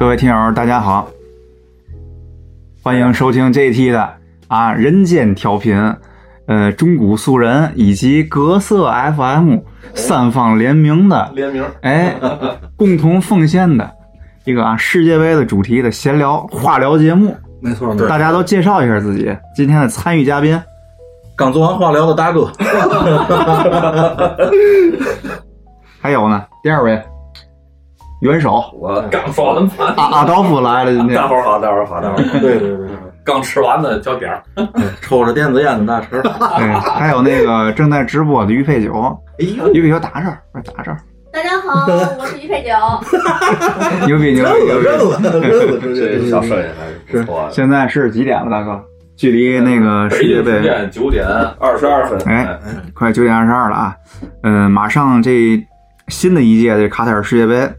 各位听友，大家好，欢迎收听这一期的啊人间调频，呃，中古素人以及格色 FM 三方联名的，联名，哎，共同奉献的一个啊世界杯的主题的闲聊话聊节目。没错，没错。大家都介绍一下自己，今天的参与嘉宾。刚做完化疗的大哥，还有呢，第二位元首，我刚说完饭，阿阿道夫来了，今天大伙儿好，大伙儿好，大伙儿好。对对对，刚吃完的叫点儿，抽着电子烟的大车，对，还有那个正在直播的于佩九，哎呦，于佩九打这儿，打这儿，大家好，我是于佩九。牛逼牛逼牛了认了，这小声音还是不错的。现在是几点了，大哥？距离那个世界杯九点二十二分，哎，快九点二十二了啊！嗯、马上这新的一届的卡塔尔世界杯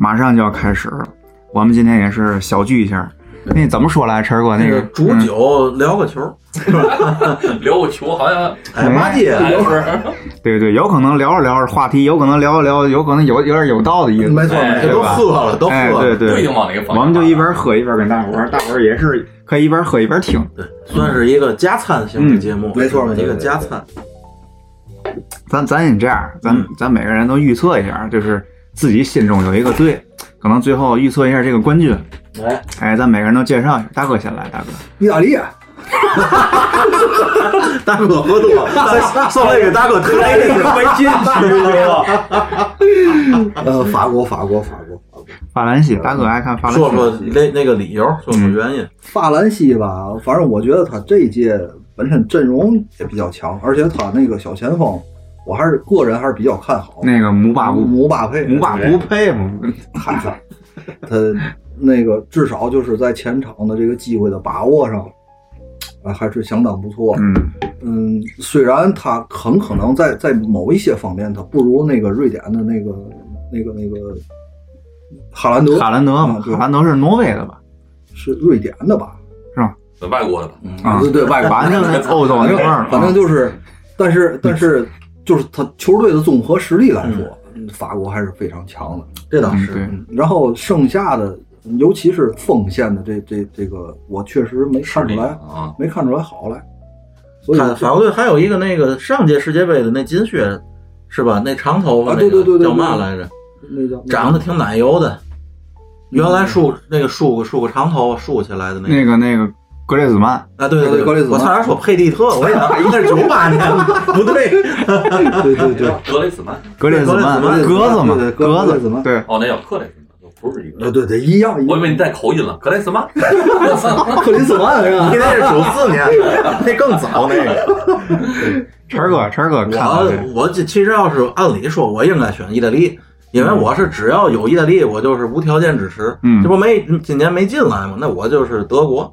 马上就要开始了，我们今天也是小聚一下。那怎么说来，晨哥？那个煮嗯酒聊个球，聊个球好像 哎骂街，还是 对对，有可能聊着聊着话题，有可能聊着聊，有可能有有点有道的意思。没错，哎这都喝了，都喝哎，了，对对不一定往哪个方向。我们就一边喝一边跟大伙儿，大伙儿也是可以一边喝一边听。对，算是一个加餐型的节目，没错一个加餐，咱咱也这样，咱嗯咱每个人都预测一下，就是自己心中有一个队，可能最后预测一下这个冠军。哎，哎，咱每个人都介绍一下。大哥先来，大哥。意大利，啊 大哥喝多，了上来给大哥推哎这个没进去呃，法国，法国，法国，法国，法兰西，大哥爱看法兰西。说说那那个理由，说说原因，法兰西吧，反正我觉得他这一届本身阵容也比较强，而且他那个小前锋，我还是个人还是比较看好。那个姆巴布，姆巴佩，姆巴不配嘛？嗨，他那个至少就是在前场的这个机会的把握上，啊，还是相当不错。嗯，嗯，虽然他很可能在在某一些方面他不如那个瑞典的那个那个那个哈兰德，哈兰德嘛，哈兰德是挪威的吧？是瑞典的吧？是吧外国的吧？啊，对对，外国反正欧洲反正那块儿，反正就是，但是但是就是他球队的综合实力来说，嗯法国还是非常强的。这倒是，然后剩下的，尤其是锋线的这这这个，我确实没看出来，啊，没看出来好来。所以看法国队还有一个那个上届世界杯的那金靴，是吧？那长头发啊那个对对对对叫嘛来着？那叫长得挺奶油的，原来梳那个梳个梳个长头发梳起来的那个。那个那个格列兹曼，啊，对对对格列兹曼我差点说佩蒂特，我一想应该是九八年，不对，对对对，格雷兹曼，格列兹曼，格列兹曼格子嘛，对对格格格列兹曼对，哦，那叫克雷兹曼，不是一个。呃对对一样一样。我以为你带口音了，格雷兹曼。克里斯曼是吧你？那是九四年，那更早那个。晨哥，晨哥我我这其实要是按理说，我应该选意大利，因为我是只要有意大利，我就是无条件支持。嗯这不没今年没进来嘛，那我就是德国。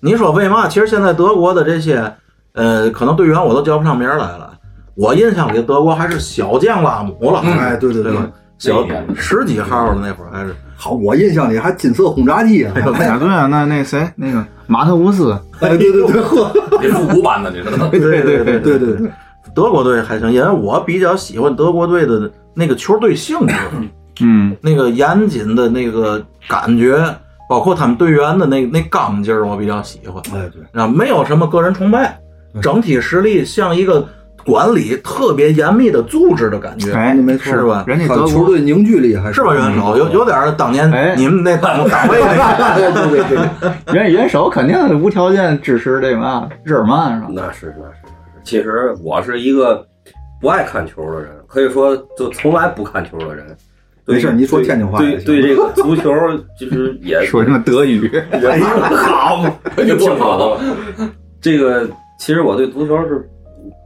你说为嘛？其实现在德国的这些呃，可能队员我都叫不上名来了。我印象里德国还是小将拉姆了，哎，对对对吧？小十几号的那会儿还是。好，我印象里还金色轰炸机啊！哎呀，对啊，那那谁，那个马特乌斯，哎，对对对，呵，这复古版的，这是。对对对对对对对，德国队还行，因为我比较喜欢德国队的那个球队性质，嗯，那个严谨的那个感觉，包括他们队员的那那刚劲儿，我比较喜欢。哎对，啊，没有什么个人崇拜，整体实力像一个管理特别严密的组织的感觉，哎那没错是吧？人家德球队凝聚力还是是吧？元首有有点儿当年哎你们那党 党卫那对对对对，元 元首肯定无条件支持这个嘛日耳曼是吧？那是那是那是。其实我是一个不爱看球的人，可以说就从来不看球的人。对没事你说天津话对对，这个 足球就是也 说什么德语？哎好，就挺好了。这个其实我对足球是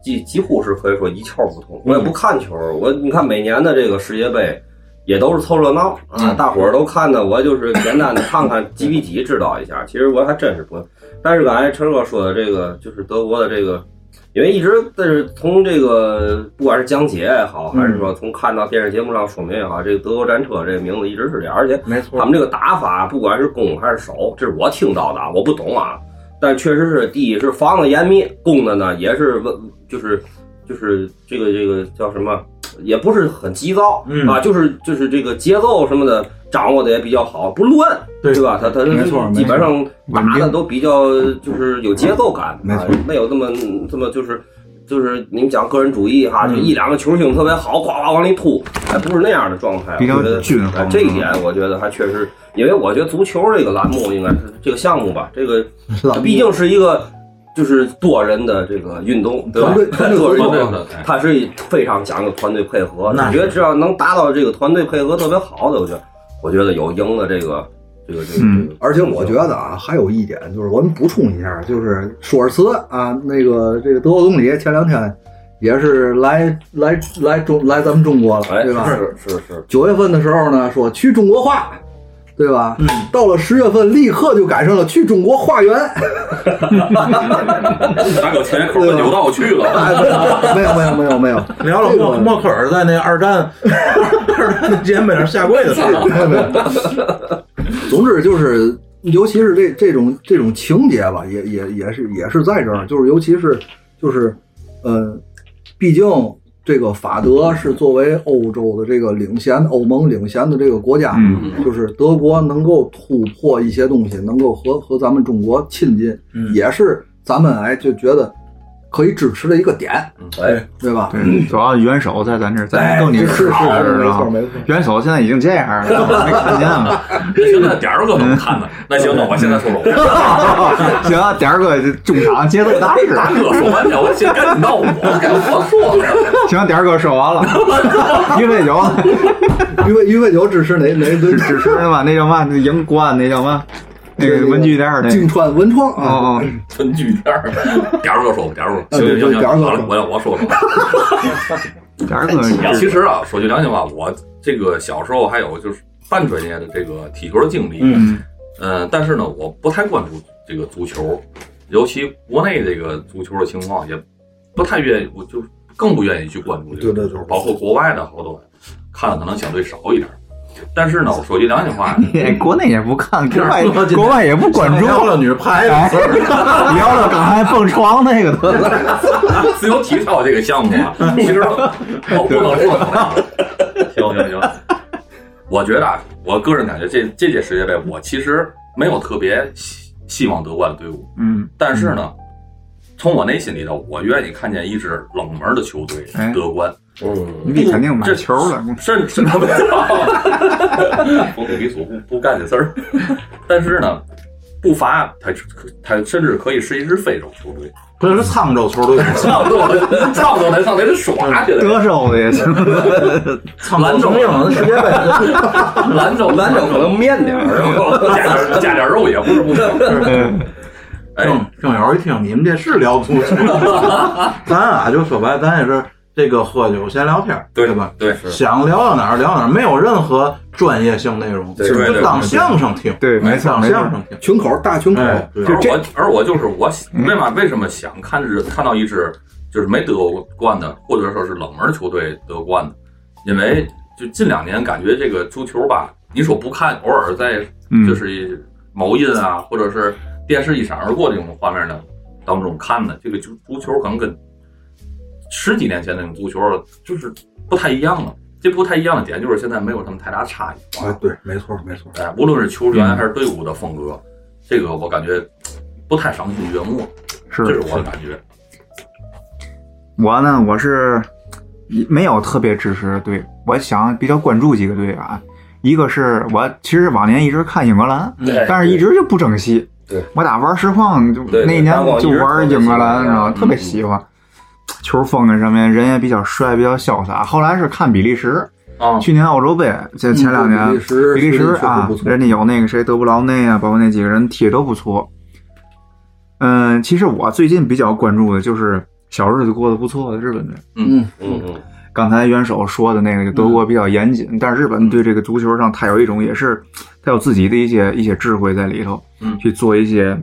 几几乎是可以说一窍不通，我也不看球。我你看每年的这个世界杯。也都是凑热闹啊，大伙儿都看的，我就是简单的看看 几比几，知道一下。其实我还真是不，但是刚才陈哥说的这个，就是德国的这个，因为一直但是从这个不管是讲解也好，还是说从看到电视节目上说明也好，这个德国战车这个名字一直是这样，而且没错。他们这个打法，不管是攻还是守，这是我听到的，啊，我不懂啊。但确实是，第一是防的严密，攻的呢也是问，就是就是这个这个叫什么也不是很急躁、嗯啊，就是就是这个节奏什么的掌握的也比较好，不乱，对吧？他他没错基本上打的都比较就是有节奏感，啊没错没有这么这么就是。就是你们讲个人主义哈，嗯就一两个球星特别好，哗哗往里突，还不是那样的状态。比较我觉得均衡哎这一点我觉得还确实，因为我觉得足球这个栏目应该是这个项目吧，这个 栏目毕竟是一个就是多人的这个运动，对吧团队？运动它是非常讲究团队配合。那是我觉得只要能达到这个团队配合特别好的，我觉得我觉得有赢的这个这个这个嗯这个。而且我觉得啊，还有一点就是我们补充一下，就是舒尔茨啊，那个这个德国总理前两天也是来来来中来咱们中国了，哎，对吧？是是是，九月份的时候呢，说去中国化，对吧？嗯，到了十月份，立刻就赶上了去中国化缘。拿个前口的扭道去了。哎，没有没有没有没有，聊聊这个默默克尔在那二战 二战的纪念碑上下跪的事儿。没有没有。总之就是，尤其是这这种这种情节吧，也也也是也是在这儿，就是尤其是就是，呃，毕竟这个法德是作为欧洲的这个领先欧盟领先的这个国家，嗯。就是德国能够突破一些东西，能够和和咱们中国亲近，嗯。也是咱们哎就觉得可以支持的一个点，哎，对吧？对，主要元首在咱这儿，咱哎，更你是是是，没啊错没错。元首现在已经这样了，没看见吗？现在点儿哥怎么看的？那行，那我现在说说。行，点儿哥中场节奏大师。大哥说完了，我先赶紧到我，该我说了。行，点儿哥说完了，一杯酒，于飞于飞酒支持哪哪支支持的嘛？那叫嘛？那赢国安那叫嘛？那个文具店京川文创哦啊，哦，文具店儿，点儿哥说吧，点儿哥，行行行，点儿哥说，好了我要我说说。点儿哥其实啊，说句良心话，我这个小时候还有就是半专业的这个踢球的经历，嗯。呃，但是呢，我不太关注这个足球，尤其国内这个足球的情况，也不太愿意，我就更不愿意去关注这个对对对足球，包括国外的好多看的可能相对少一点。但是呢，我说句良心话，你国内也不看，国外国外也不关注。聊聊女排的哎事儿。聊聊刚才蹦床那个得了。自由体操这个项目啊，其实我不能说。行行行，我觉得啊，我个人感觉这这届世界杯，我其实没有特别希希望夺冠的队伍，嗯，但是呢，从我内心里头，我愿意看见一支冷门的球队哎得冠。嗯，你肯定买球了。甚甚至 不比索不不干这事儿，但是呢，不乏他他甚至可以是一支非洲球队，不是沧州球队，差不多差不多得上那是耍去了。德州的也行，沧州成英的世界杯，兰州兰州可能面点儿？加点加点肉也不是不行。听听友一听，你们这是聊足球，咱啊就说白，咱也是这个喝酒闲聊天，对吧？对想聊到哪儿聊哪儿，没有任何专业性内容，对对对就当相声听，对没错当相声听。群口大群口，而我而我就是我为嘛为什么想看支看到一支就是没得过冠的，或者说是冷门球队得冠的，因为就近两年感觉这个足球吧，你说不看，偶尔在嗯就是某音啊，或者是电视一闪而过这种画面呢当中看的，这个足足球可能跟十几年前那种足球就是不太一样了。这不太一样的点就是现在没有什么太大差异。啊，对，没错没错。哎，无论是球员还是队伍的风格，这个我感觉不太赏心悦目，是这是我的感觉。我呢，我是没有特别支持的队，我想比较关注几个队啊。一个是我其实往年一直看英格兰，对但是一直就不争气。对我打玩实况就那一年就玩英格兰，特别喜欢知道特别喜欢。球风啊上面人也比较帅，比较潇洒。后来是看比利时，啊，去年欧洲杯，这前两年嗯比利时啊人家有那个谁德布劳内啊，包括那几个人踢的都不错。嗯，其实我最近比较关注的就是小日子过得不错的日本队。嗯，嗯嗯，刚才元首说的那个，就德国比较严谨，但是日本对这个足球上，它有一种也是，它有自己的一些一些智慧在里头，嗯。去做一些，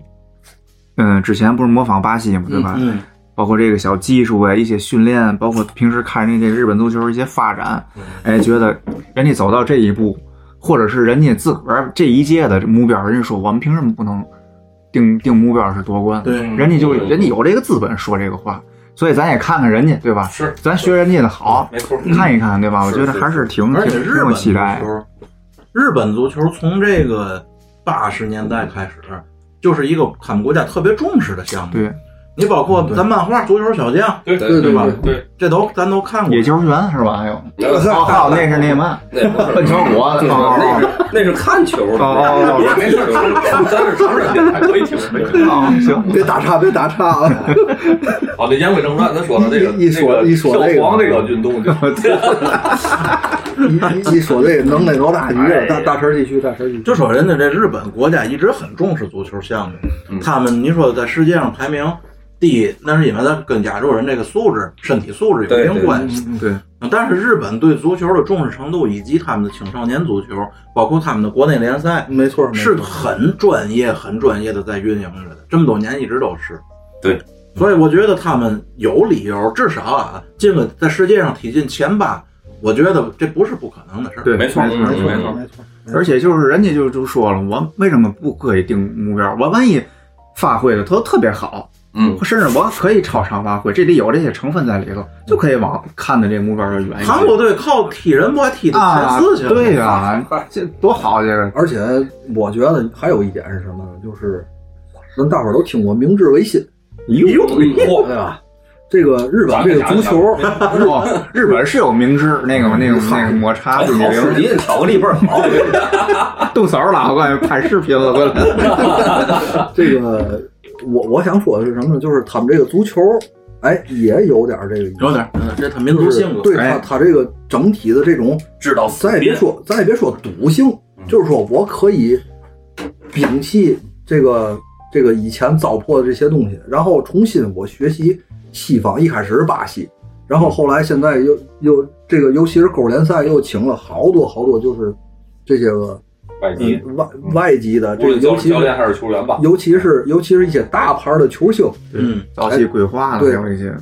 嗯，之前不是模仿巴西嘛，对吧？嗯，包括这个小技术啊，一些训练，包括平时看人家这日本足球一些发展，哎，觉得人家走到这一步，或者是人家自个儿这一届的目标，人家说我们凭什么不能定定目标是夺冠？对人家就嗯人家有这个资本说这个话，所以咱也看看人家，对吧？是咱学人家的好，没错，看一看，对吧？我觉得还是挺而且挺挺有日本足期待。球，日本足球从这个八十年代开始，就是一个他们国家特别重视的项目。对，你包括咱漫画《足球小将对对对吧对，这都咱都看过野。球员是吧？还有，哦还有那是那嘛，那不是笨成 我那哦是那是看球的，哦哦没事，咱是常人电台，可以听，可以听。哦，行，别打岔，别打岔啊！好，这言归正传，咱说的这个一一说那个一说这个跳黄这个运动就，一一一说这个能耐多大？你哎这大大神继续，大神继续，就说人家这日本国家一直很重视足球项目，嗯他们你说在世界上排名第一，那是因为他跟亚洲人这个素质、身体素质有一定关系。对，但是日本对足球的重视程度，以及他们的青少年足球，包括他们的国内联赛，没错，是很专业、很专业的在运营着的，这么多年一直都是。对，所以我觉得他们有理由，至少啊，进了在世界上踢进前八，我觉得这不是不可能的事儿。对，没错没错，嗯没错没错。而且就是人家就就说了，我为什么不可以定目标？我万一发挥的特特别好，嗯，甚至我可以超常发挥，这里有这些成分在里头，就可以往看的这个目标就远一点。韩国队靠踢人不还踢到前啊四去了？，对呀、这多好这个。而且我觉得还有一点是什么呢？就是咱大伙儿都听过明治维新，哟，嚯，对吧？这个日本这个足球，哦，日本是有明治那个那个那个抹茶哎，冰激好视凌，频巧克力倍儿好，动手了，我感觉拍视频了，过来。这个我我想说的是什么呢？就是他们这个足球，哎，也有点这个有点儿，嗯这他民族性格。对他哎他这个整体的这种，知道咱也别说，咱也别说赌性，嗯就是说我可以摒弃这个这个以前糟粕的这些东西，然后重新我学习西方，一开始是巴西，然后后来现在又又这个，尤其是勾联赛又请了好多好多，就是这些个外籍，嗯外外籍的，这个尤其是教练还是球员吧，尤其是尤其是一些大牌的球星，嗯，早期规划的，对还有一些，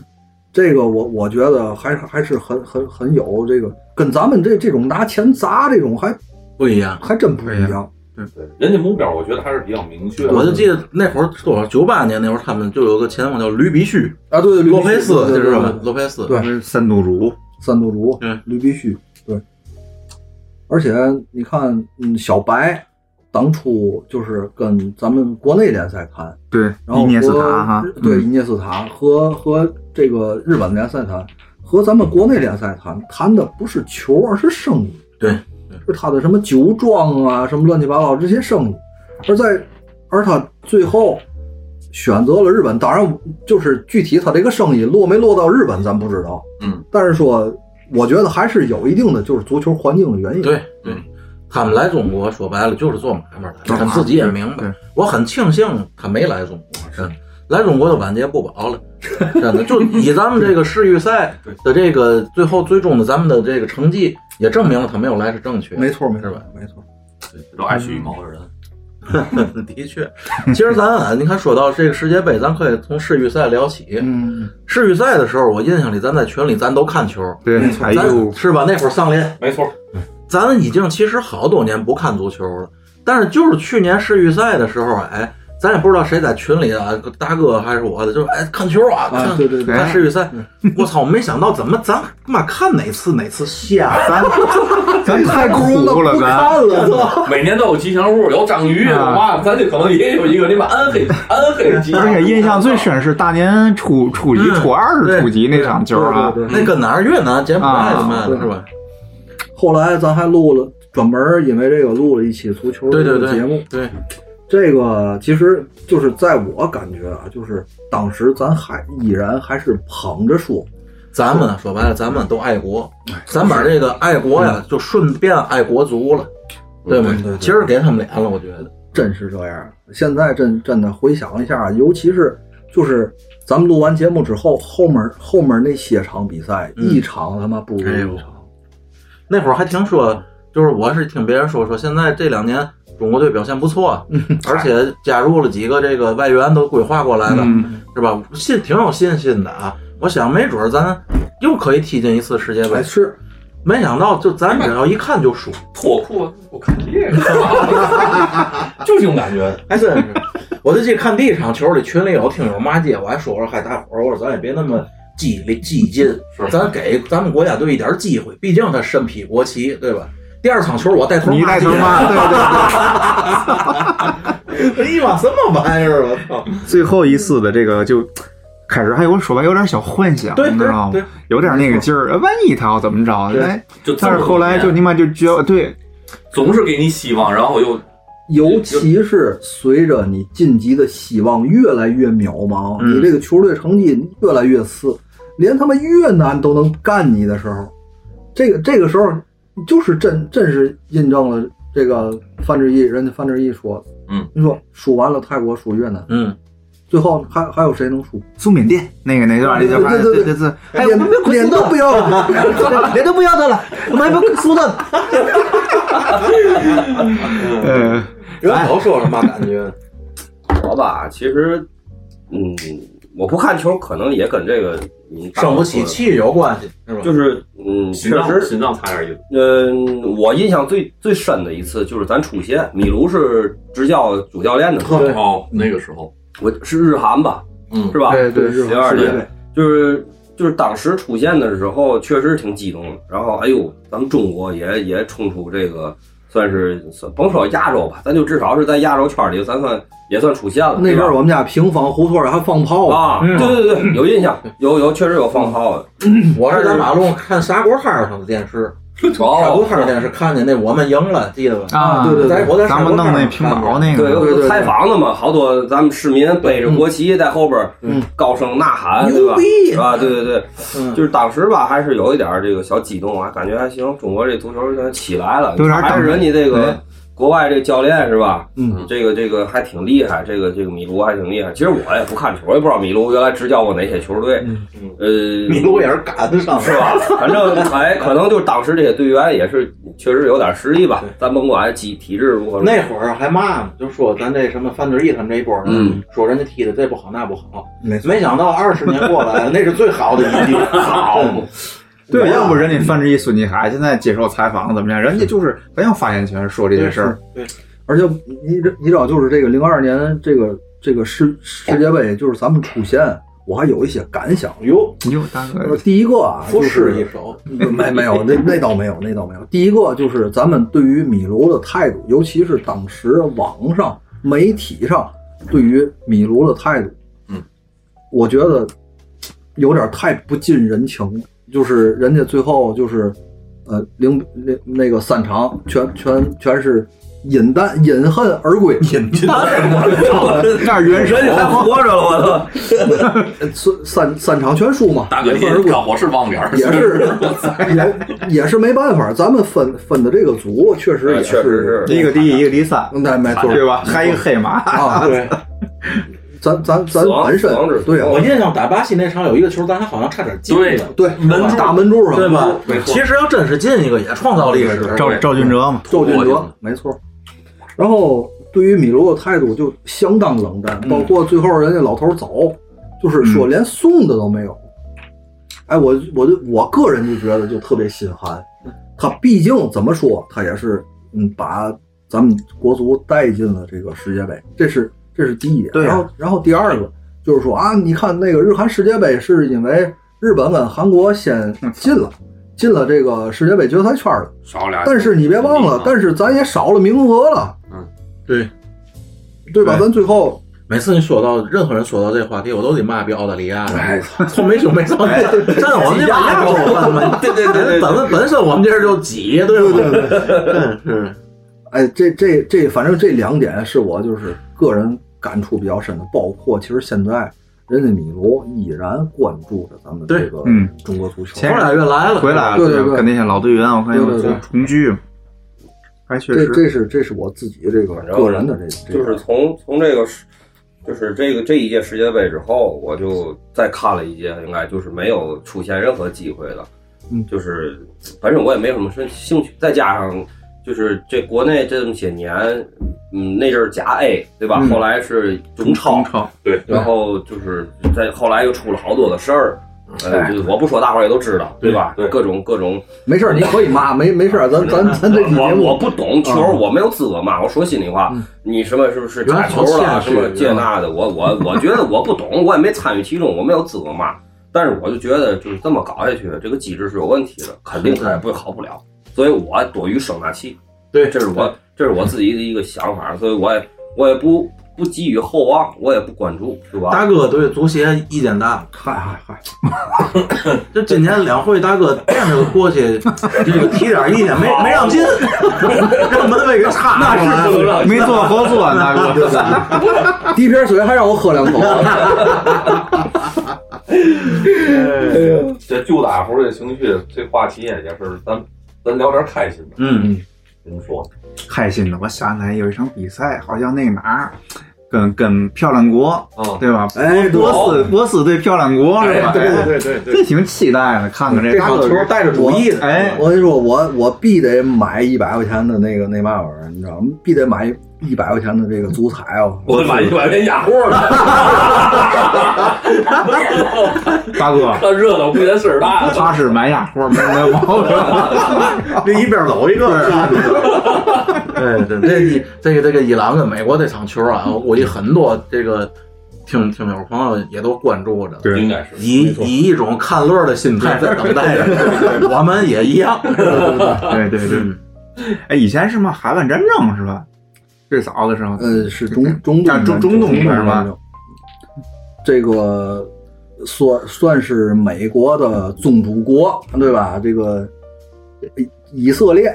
这个我我觉得还还是很很很有这个，跟咱们这这种拿钱砸这种还不一样。还真不一样。对对，人家目标我觉得还是比较明确的。我就记得那会儿多少九八年那会儿，他们就有个前锋叫吕比须，啊，对对，洛佩斯，这是吧对？洛佩斯，对三督主，三督主，嗯吕必须，对。而且你看，嗯，小白当初就是跟咱们国内联赛谈，对，然后伊涅斯和塔哈，对，嗯。伊涅斯塔和和这个日本联赛谈，和咱们国内联赛谈，谈的不是球，而是生意，对，是他的什么酒庄啊，什么乱七八糟这些生意，而在而他最后选择了日本，当然就是具体他这个生意落没落到日本咱不知道，嗯，但是说我觉得还是有一定的就是足球环境的原因，对对，他们来中国说白了就是做买卖的，他们自己也明白。我很庆幸他没来中国，真的来中国的晚节不保了，真的。就以咱们这个世预赛 的这个最后最终的咱们的这个成绩，也证明了他没有来是正确的。没错没错吧？没错，都爱惜羽毛的人，的确，其实咱啊，你看说到这个世界杯，咱可以从世预赛聊起。嗯，世预赛的时候，我印象里咱在群里咱都看球，对，哎呦咱，是吧？那会儿上联，没错，咱已经其实好多年不看足球了，但是就是去年世预赛的时候，哎，咱也不知道谁在群里啊，大哥还是我的，就是哎看球啊，啊看对对对。看世预赛，我操，没想到怎么咱妈看哪次哪次瞎，咱咱太苦了，咱。看了，每年都有吉祥物，有章鱼，有嘛，咱就可能也有一个那么暗黑暗黑吉祥物。而且印象最深是大年初初几、嗯初二是初几那场球啊，对对对那跟哪儿越南、柬埔寨的是吧？后来咱还录了专门因为这个录了一期足球的对对对。节目，对，这个其实就是在我感觉啊，就是当时咱还依然还是捧着说，咱们说白了，咱们都爱国，咱把这个爱国呀，就顺便爱国足了，对吗对对对？今儿给他们脸了，我觉得。真是这样。现在真真的回想一下，尤其是就是咱们录完节目之后，后面后面那些场比赛，嗯一场他妈不如一场。那会儿还听说，就是我是听别人说说，现在这两年中国队表现不错，而且加入了几个这个外援都规划过来的，嗯是吧？信挺有信心的啊！我想没准儿咱又可以踢进一次世界杯哎，，是没想到就咱只要一看就输，脱裤子，我看这个，就这种感觉。还真是。我就记得看第一场球里群里有听友骂街，我还说我说嗨大伙儿，我说咱也别那么激励激进，是咱给咱们国家队一点机会，毕竟他身披国旗，对吧？第二场球我带头你带头骂对，对对街，哎呀妈，什么玩意儿？我操！最后一次的这个就开始还有说白有点小幻想，你知道吗？有点那个劲儿，万一他要怎么着？对哎，就但是后来就你妈就觉得对，总是给你希望，然后又尤其是随着你晋级的希望越来越渺茫，嗯你这个球队成绩越来越次，连他妈越南都能干你的时候，这个这个时候就是真真是印证了这个范志毅，人家范志毅说，嗯，你说输完了泰国输越南，嗯，最后还还有谁能输？苏缅甸那个那段里就反正对对对对，哎，脸我们别脸都不要了，脸都不要他了，我们还不输他。呃，袁头说什么感觉？我吧，其实，嗯，我不看球，可能也跟这个你生不起，气有关系，是吧？就是嗯，确实，心脏差点意思。嗯，我印象最最深的一次就是咱出现，米卢是执教主教练的时候，对哦，那个时候，我是日韩吧，嗯是吧？对对日零二对年，就是就是当时出现的时候，确实挺激动的。然后，哎呦，咱们中国也也冲出这个，算是算甭说亚洲吧，咱就至少是在亚洲圈里，咱算也算出现了。那阵儿我们家平房胡同儿还放炮啊，嗯对对对，有印象，有有确实有放炮的。我是在马路上看砂锅摊儿上的电视，砂锅摊儿的电视看见那我们赢了，记得吧？啊，对对在我在咱们弄那屏保那对，个，对有采访的嘛，好多咱们市民背着国旗在后边嗯高声呐喊，对吧？牛逼！是吧？对对对，嗯，就是当时吧，还是有一点这个小激动啊，感觉还行，中国这足球现在起来了，有点还是人家这个国外这个教练是吧？嗯，这个这个还挺厉害，这个这个米卢还挺厉害。其实我也不看球，我也不知道米卢原来执教过哪些球队，嗯。呃，米卢也是赶上。是吧？反正哎，可能就当时这些队员也是确实有点实力吧，咱甭管体体质如何。那会儿还骂呢，就说咱这什么范志毅他们这一波人，嗯。说人家踢的这不好那不好，没，没想到二十年过来，那是最好的一季，好，对，要不人家范志毅、孙继海现在接受采访怎么样？人家就是很有发言权，说这些事儿。对，而且你这你知道，就是这个零二年这个这个世世界杯，就是咱们出现，我还有一些感想。哟，哟，大哥，呃第一个啊，复就是一首，没没有，那那倒没有，那倒没有。第一个就是咱们对于米卢的态度，尤其是当时网上媒体上对于米卢的态度，嗯，我觉得有点太不近人情了。就是人家最后就是，呃，零零那个三场全全全是饮弹饮恨而归，饮 那是原神人家还活着了，我操！三三三场全输嘛，大哥，你饮恨而归看。我是忘点儿，也是也也是没办法，咱们分分的这个组确实也呃确实是一个第一，一个第三，那没错对吧？还一个黑马，啊，对，咱咱咱本身对啊我印象打巴西那场有一个球，咱还好像差点进对了，对门柱大门柱上对吧？没错其实要真是进一个，也创造历史。赵赵俊哲嘛，赵俊哲没错。然后对于米卢的态度就相当冷淡，包括最后人家老头走，就是说连送的都没有。哎，我我就我个人就觉得就特别心寒。他毕竟怎么说，他也是嗯把咱们国足带进了这个世界杯，这是这是第一点。对啊然后然后第二个就是说啊，你看那个日韩世界杯是因为日本跟韩国先进了，进了这个世界杯决赛圈了。少俩。但是你别忘了，但是咱也少了名额了，嗯对，对吧？咱最后每次你说到任何人说到这话题，我都得骂逼澳大利亚。哎，从没兄没少，站我们这把亚洲对对对对，本本身我们这儿就挤，对不对？对是，哎，这这这，反正这两点是我就是个人感触比较深的，包括其实现在人家米卢依然关注着咱们这个嗯中国足球，前俩月来了，回来了，对对对跟那些老队员，我看有对对对重聚，还确实，这这是这是我自己这个个人的这这就是从从这个世，就是这个这一届世界杯之后，我就再看了一届，应该就是没有出现任何机会了。嗯就是反正我也没什么兴兴趣，再加上就是这国内这么些年，嗯，那阵儿甲 A 对吧？嗯后来是中超中，超，对，然后就是在后来又出了好多的事儿。呃，哎就是我不说，大伙儿也都知道，对吧？对各种各种没事儿，你可以骂，没没事儿，咱咱咱这期节我我目不懂球，嗯我没有资格骂。我说心里话嗯，你什么是不是假球了，什么这那的，我我我觉得我不懂，我也没参与其中，我没有资格骂。但是我就觉得就是这么搞下去，这个机制是有问题的，肯定它也不会好不了。所以我多于生那气，对，这是我这是我自己的一个想法，所以我也我也不不寄予厚望，我也不关注，是吧？大哥对足协意见大，嗨嗨嗨，这今年两会，大哥惦着过去，这个提点意见，没没让进，让门卫给插那是没做合作，大哥。第一瓶水还让我喝两口，这旧打胡的情绪，这话题也是咱咱聊点开心的。嗯，怎么说？开心的，我想起来有一场比赛，好像那个哪儿，跟跟漂亮国，嗯，对吧？哎对波斯波斯对漂亮国是吧？对哎对对对这挺期待的，看看这这场球带着主意的，哎，我跟你说，我我必得买一百块钱的那个那嘛玩意儿，你知道吗？必得买一百块钱的这个足彩啊。我买一百块钱压货呢，大哥，看热闹不嫌事儿大。他是买哑货，没没毛病。这一边走一个。对对，这一这个这个伊朗跟美国这场球啊，我估计很多这个听听友朋友也都关注着，应该是以以一种看乐的心态在等待着，我们也一样。对对对，嗯哎，以前是吗？海湾战争是吧？最早的时候，呃，是中中东啊中中东是是吧？这个算算是美国的宗主国，对吧？这个以色列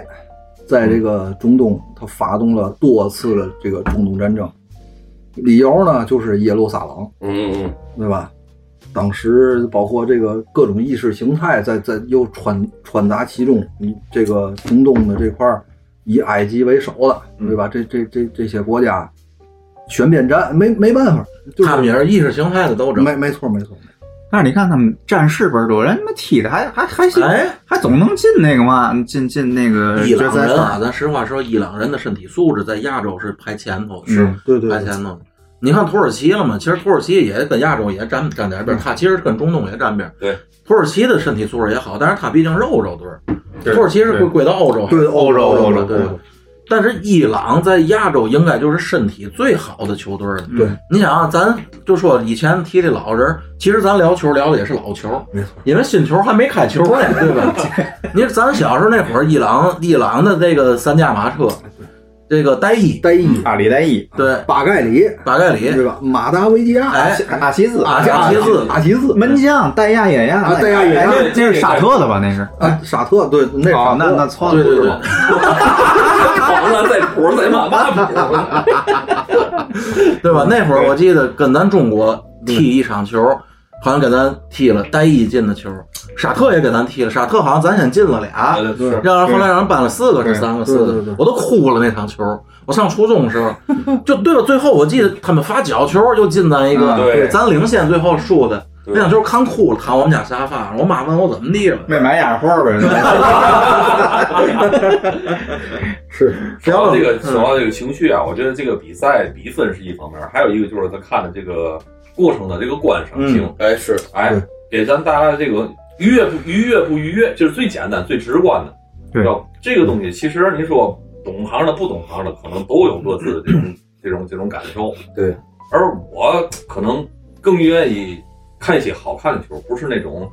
在这个中东，他发动了多次的这个中东战争，理由呢就是耶路撒冷，嗯嗯对吧？当时包括这个各种意识形态在在又穿穿杂其中，你这个中东的这块儿以埃及为首的，对吧？这这这这些国家选边站，没没办法，就是他们也是意识形态的斗争。没没错没错，但是你看他们战士倍儿多，人他妈踢的还还还行，哎，还总能进那个嘛，进进那个伊决赛朗人啊，圈。咱实话说，伊朗人的身体素质在亚洲是排前头的，是对对对排前头的。你看土耳其了嘛？其实土耳其也跟亚洲也沾沾点边，他其实跟中东也沾边。对，土耳其的身体素质也好，但是他毕竟肉肉队儿，对土耳其是归归到欧洲，对欧洲欧洲对。但是伊朗在亚洲应该就是身体最好的球队了。对，你想啊，咱就说以前提的老人，其实咱聊球聊的也是老球，没错，因为新球还没开球呢，对吧？你咱小时候那会儿，伊朗伊朗的这个三驾马车，这个代伊，戴伊、阿里代伊、对，巴盖里，巴盖里，对吧？马达维吉亚，哎，阿齐兹、阿阿齐兹阿齐兹，门将戴亚野亚、啊戴亚野亚哎那那是沙特的吧？那是啊，沙特，对，那那那错了，对对对，忘了在谱在嘛嘛谱，对吧？那会儿我记得跟咱中国踢一场球，好像给咱踢了带一进的球，沙特也给咱踢了，沙特好像咱先进了俩，让人后来让人扳了四个是三个四对对对，个我都哭了那场球。我上初中的时候，就对了？最后我记得他们罚角球又进咱一个，嗯对咱领先，最后输的。那场球看哭了，躺我们家沙发上，我妈问我怎么地了。没买哑货呗？是说到这个说到这个情绪啊，我觉得这个比赛比分是一方面，还有一个就是他看的这个过程的这个观赏性，哎是，哎，给咱带来的这个愉悦不愉悦不愉悦，就是最简单最直观的。对要这个东西，其实你说懂行的不懂行的，可能都有各自的这种这种这种感受。对，而我可能更愿意看一些好看的球，不是那种。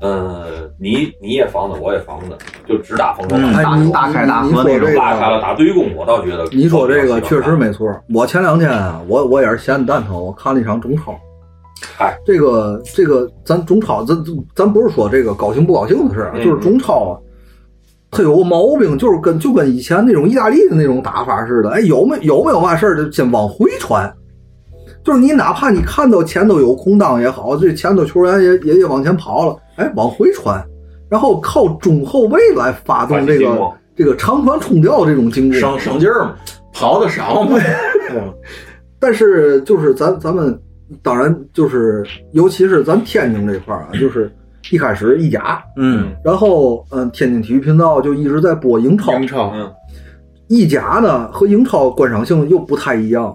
呃，你你也防的，我也防的，就只打防守哎你大开大你你说这合那种拉开了个，打对攻，我倒觉得你说这个确实没错。我前两天啊，我我也是闲的蛋疼，我看了一场中超。哎，这个这个，咱中超，咱咱不是说这个高兴不高兴的事儿啊，嗯就是中超啊，它有个毛病，就是跟就跟以前那种意大利的那种打法似的。哎，有没有没有嘛事儿就先往回传，就是你哪怕你看到前头有空档也好，这前头球员也也也往前跑了，哎，往回传，然后靠中后卫来发动这个这个长传冲吊这种进攻，省省劲儿嘛，跑的少嘛。但是就是咱咱们当然就是，尤其是咱天津这块儿啊，就是一开始意甲，嗯，然后嗯，天津体育频道就一直在播英超。英超嗯，意甲呢和英超观赏性又不太一样，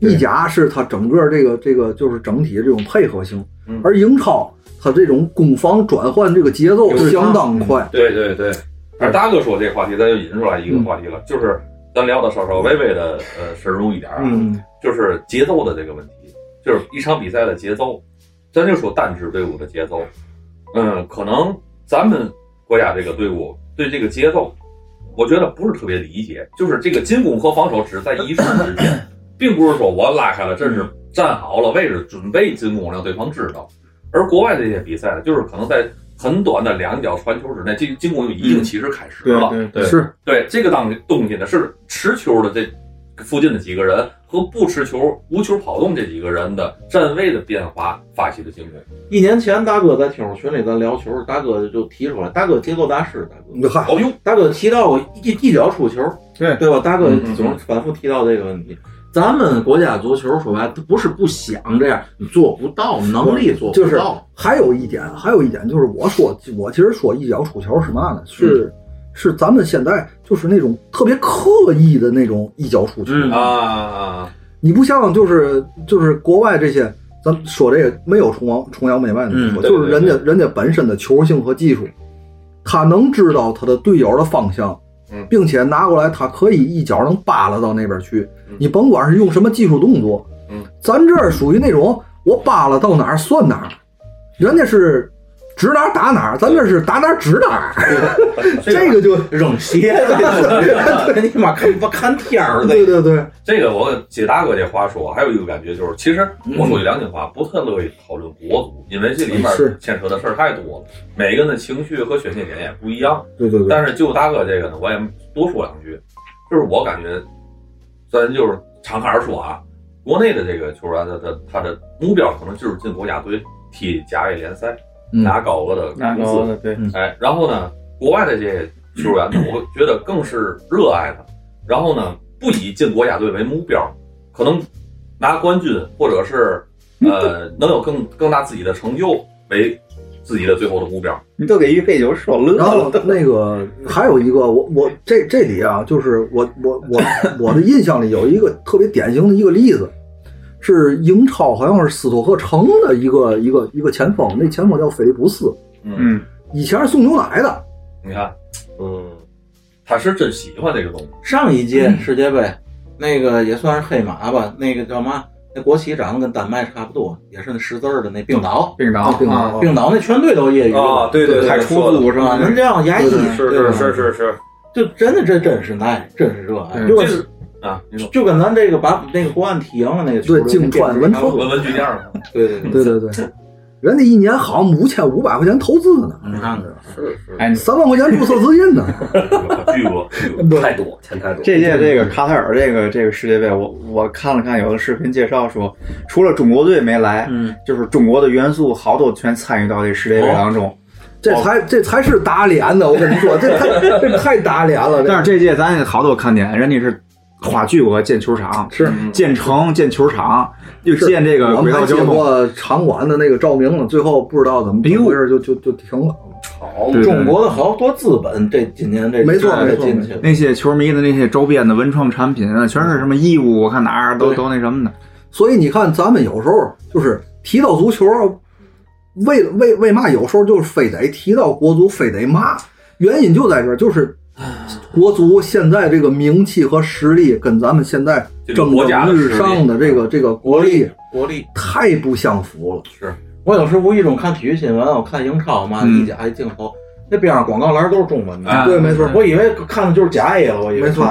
意甲是它整个这个这个就是整体的这种配合性，嗯而英超它这种攻防转换这个节奏有相当快。对对对。而大哥说这个话题，咱就引出来一个话题了，就是咱聊的稍稍微微的呃深入一点啊，嗯，就是节奏的这个问题，就是一场比赛的节奏。咱就说单支队伍的节奏，嗯，可能咱们国家这个队伍对这个节奏，我觉得不是特别理解，就是这个进攻和防守只在一瞬之间，并不是说我拉开了阵势站好了位置准备进攻让对方知道，而国外这些比赛呢，就是可能在很短的两脚传球之内，进进攻就已经其实开始了。对对，是对这个当东西呢，是持球的这附近的几个人和不持球、无球跑动这几个人的站位的变化发起的进攻。一年前大哥在听友群里咱聊球，大哥就提出来，大哥节奏大师，大哥。你看哦呦，大哥提到过一一脚出球，对对吧？大哥总反复提到这个问题。咱们国家足球说白了，不是不想这样，你做不到，能力做就是不到。还有一点，还有一点就是，我说我其实说一脚出球是嘛呢？是、是咱们现在就是那种特别刻意的那种一脚出球。嗯啊，你不像就是就是国外这些，咱说这个没有崇洋崇洋媚外的说，嗯就是人家对人家本身的球性和技术，他能知道他的队友的方向，嗯并且拿过来，他可以一脚能扒拉到那边去。嗯。你甭管是用什么技术动作，嗯，咱这儿属于那种我扒拉到哪儿算哪儿，人家是指哪儿打哪儿，咱这是打哪儿指哪儿，这个就 扔鞋 的，对，你妈看不看天儿的？对对对，这个我接大哥这话说，还有一个感觉就是，其实我说句良心话，不特乐意讨论国足，因为这里面牵扯的事儿太多了，每个人的情绪和宣泄点也不一样。对对对，但是就大哥这个呢，我也多说两句，就是我感觉，咱就是敞开而说啊，国内的这个球员的他他的目标可能就是进国家队踢甲 A 联赛，嗯拿高额的那工资。对，哎，然后呢，国外的这些球员呢，我觉得更是热爱他，然后呢，不以进国家队为目标，可能拿冠军或者是 呃能有更更大自己的成就为自己的最后的目标。你都给于佩九说乐然后了，那个还有一个，我我这这里啊，就是我我我我的印象里有一个特别典型的一个例子，是英超好像是斯托克城的一个一个一个前锋，那前锋叫菲利普斯，嗯，嗯，以前是送牛奶的，你看。嗯，他是真喜欢这个东西。上一届世界杯，那个也算是黑马吧，那个叫嘛？那国旗长得跟丹麦差不多，也是那识字儿的那冰岛，冰岛冰岛啊，冰岛那全队都业余。啊，对对，还对出租是啊，吧？人这样压抑，是是是是是，就真的这真是耐，真是热爱，就是啊，你说就跟咱这个把那个国安踢赢了那个球对京川文创文文具店嘛，对对对，对 对对，人家一年好像五千五百块钱投资呢，你看看，是是，哎，三万块钱注册资金呢，巨多。太多，钱太多。这届这个卡塔尔这个这个世界杯，我我看了看有的视频介绍说，除了中国队没来，嗯，就是中国的元素好多全参与到这世界杯当中。这才这才是打脸呢，我跟你说，这太这太打脸了，但是这届咱也好多看点，人家是花巨额建球场，是。建城、建球场，又建这个我们还接轨道交通。过场馆的那个照明了，最后不知道怎么哎呦怎么回事就就就停了。好，中国的好多资本这今年这没错没错进去，那些球迷的那些周边的文创产品啊，全是什么义乌，我看哪儿都都那什么的。所以你看，咱们有时候就是提到足球，为为为嘛有时候就是非得提到国足，非得骂，原因就在这儿，就是国足现在这个名气和实力跟咱们现在这个蒸蒸日上的这个这个国力国力。太不相符了。是我有时无意中看体育新闻，我看英超嘛，嗯一家一镜头，那边上广告栏都是中文的。啊对，没错，我以为看的就是甲 A 了，我以为没错。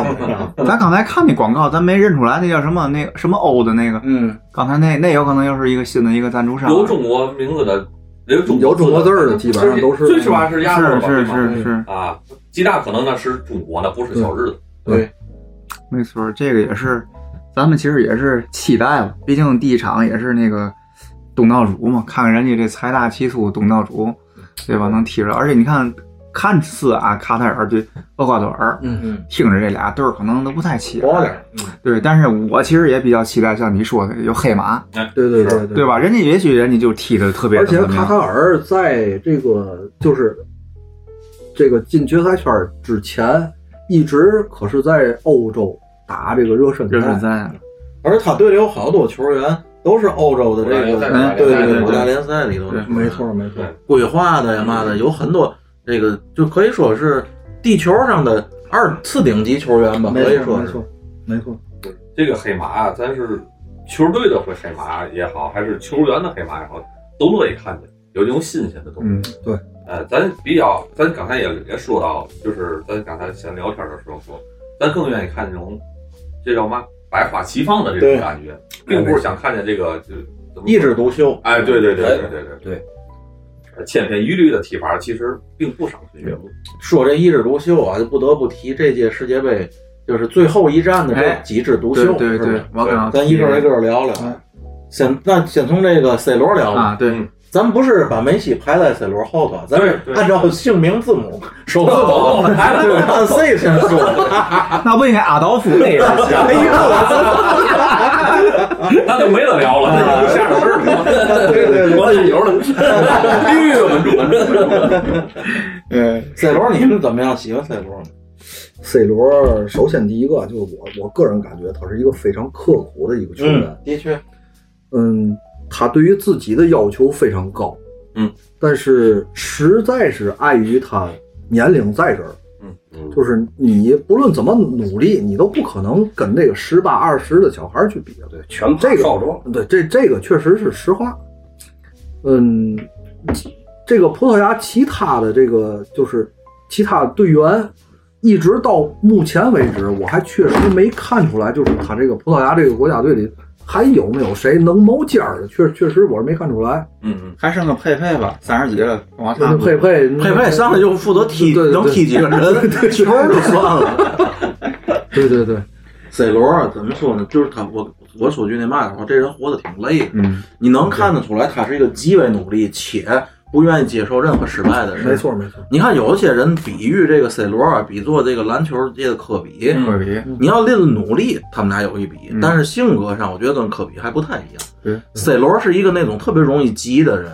咱刚才看那广告，咱没认出来那叫什么那个什么欧的那个，嗯，刚才那那有可能又是一个新的一个赞助商。有中国名字的，有中有中国字儿的基本上都是最起码是亚洲吧，是是是是，啊，极大可能呢是中国的，不是小日子。对，没错，这个也是，咱们其实也是期待吧，毕竟第一场也是那个东道主嘛，看看人家这财大气粗东道主，对吧？能踢着，而且你看，看似啊，卡塔尔对厄瓜多尔，嗯嗯，听着这俩队儿可能都不太起眼，薄点儿。嗯对，但是我其实也比较期待像你说的有黑马，对对对对吧？人家也许人家就踢的特别而且卡塔尔在这个就是这个进决赛圈之前，一直可是在欧洲打这个热身热身赛。赛，而他队里有好多球员都是欧洲的这个，嗯对对对对五大联赛里头的，没错没错，规划的呀嘛的，有很多这个就可以说是地球上的二次顶级球员吧，没可以说没错没错。这个黑马啊，咱是球队的黑马也好，还是球员的黑马也好，都乐意看见，有这种新鲜的东西。嗯，对。呃，咱比较，咱刚才也也说到，就是咱刚才闲聊天的时候说，咱更愿意看这种，这叫嘛，百花齐放的这种感觉，并不是想看见这个就一枝独秀。哎，对对对对对对对呃千篇一律的踢法其实并不赏心悦目。说这一枝独秀啊，就不得不提这届世界杯，就是最后一战的这哎几枝独秀，对对对是吧，我刚刚咱一个一个聊聊。先那先从这个 C 罗聊吧。啊，对，咱们不是把梅西排在 C 罗后头，咱是按照姓名字母 首字哦母，排对，按 C 先说。那不应该阿道夫那个是哎呦，那就没得聊了，那就下儿了。对对对，我按钮了，必须稳住，稳住，稳住。嗯 C 罗你们怎么样？喜欢 C 罗吗？C 罗，首先第一个就是我我个人感觉他是一个非常刻苦的一个球员。嗯，的确，嗯，他对于自己的要求非常高，嗯，但是实在是碍于他年龄在这儿，嗯。就是你不论怎么努力，你都不可能跟那个十八二十的小孩去比。对，全这个少壮，对，这这个确实是实话。嗯，这个葡萄牙其他的这个就是其他队员，一直到目前为止，我还确实没看出来，就是他这个葡萄牙这个国家队里还有没有谁能冒尖儿的，确确实我是没看出来。嗯嗯，还剩个佩佩吧，三十几了，跟我差那不多。佩佩佩佩上来就负责踢，能踢几个人，球就算了。对对对，C 罗啊，怎么说呢？就是他，我我说句那嘛的话，这人活得挺累的。嗯，你能看得出来，他是一个极为努力且不愿意接受任何失败的人。没。错没错。你看，有些人比喻这个 C 罗啊，比作这个篮球界的科比。科比，你要论努力，他们俩有一比，嗯但是性格上，我觉得跟科比还不太一样。对 C 罗是一个那种特别容易急的人，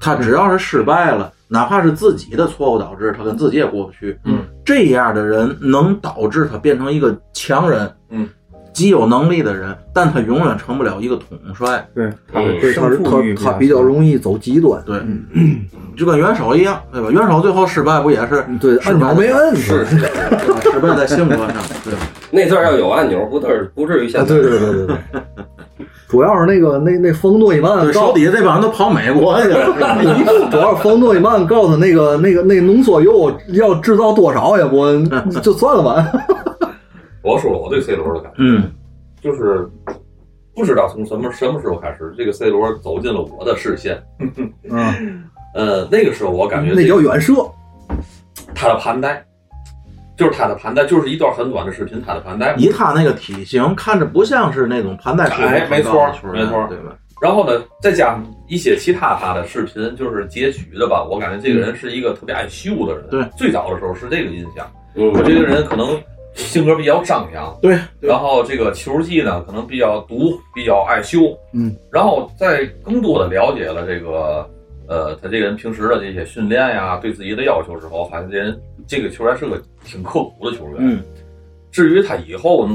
他只要是失败了，哪怕是自己的错误导致，他跟自己也过不去。嗯，这样的人能导致他变成一个强人，嗯，极有能力的人，但他永远成不了一个统帅。对，他他胜负欲他他比较容易走极端。对，就跟元首一样，对吧？元首最后失败不也是对，按钮没摁。是失败在性格上，对吧？那阵儿要有按钮，不至不至于现啊，在。对对对对对。主要是那个那那冯诺依曼手底下这帮人都跑美国去了，主要是冯诺依曼告诉他那个那个那浓缩铀要制造多少也不就算了吧。我说我对 C 罗的感觉，嗯，就是不知道从什么什么时候开始，这个 C 罗走进了我的视线。嗯，呃，那个时候我感觉那叫远射。他的盘带，就是他的盘带，就是一段很短的视频，他的盘带。以他那个体型，看着不像是那种盘带哎没错没错对吧？然后呢，再加上一些其他他的视频，就是截取的吧。我感觉这个人是一个特别爱秀的人。对，最早的时候是这个印象。嗯我这个人可能性格比较张扬，对，对然后这个球技呢，可能比较毒，比较爱秀，嗯，然后在更多的了解了这个，呃，他这个人平时的这些训练呀，对自己的要求之后，发现这人这个球员是个挺刻苦的球员。嗯，至于他以后，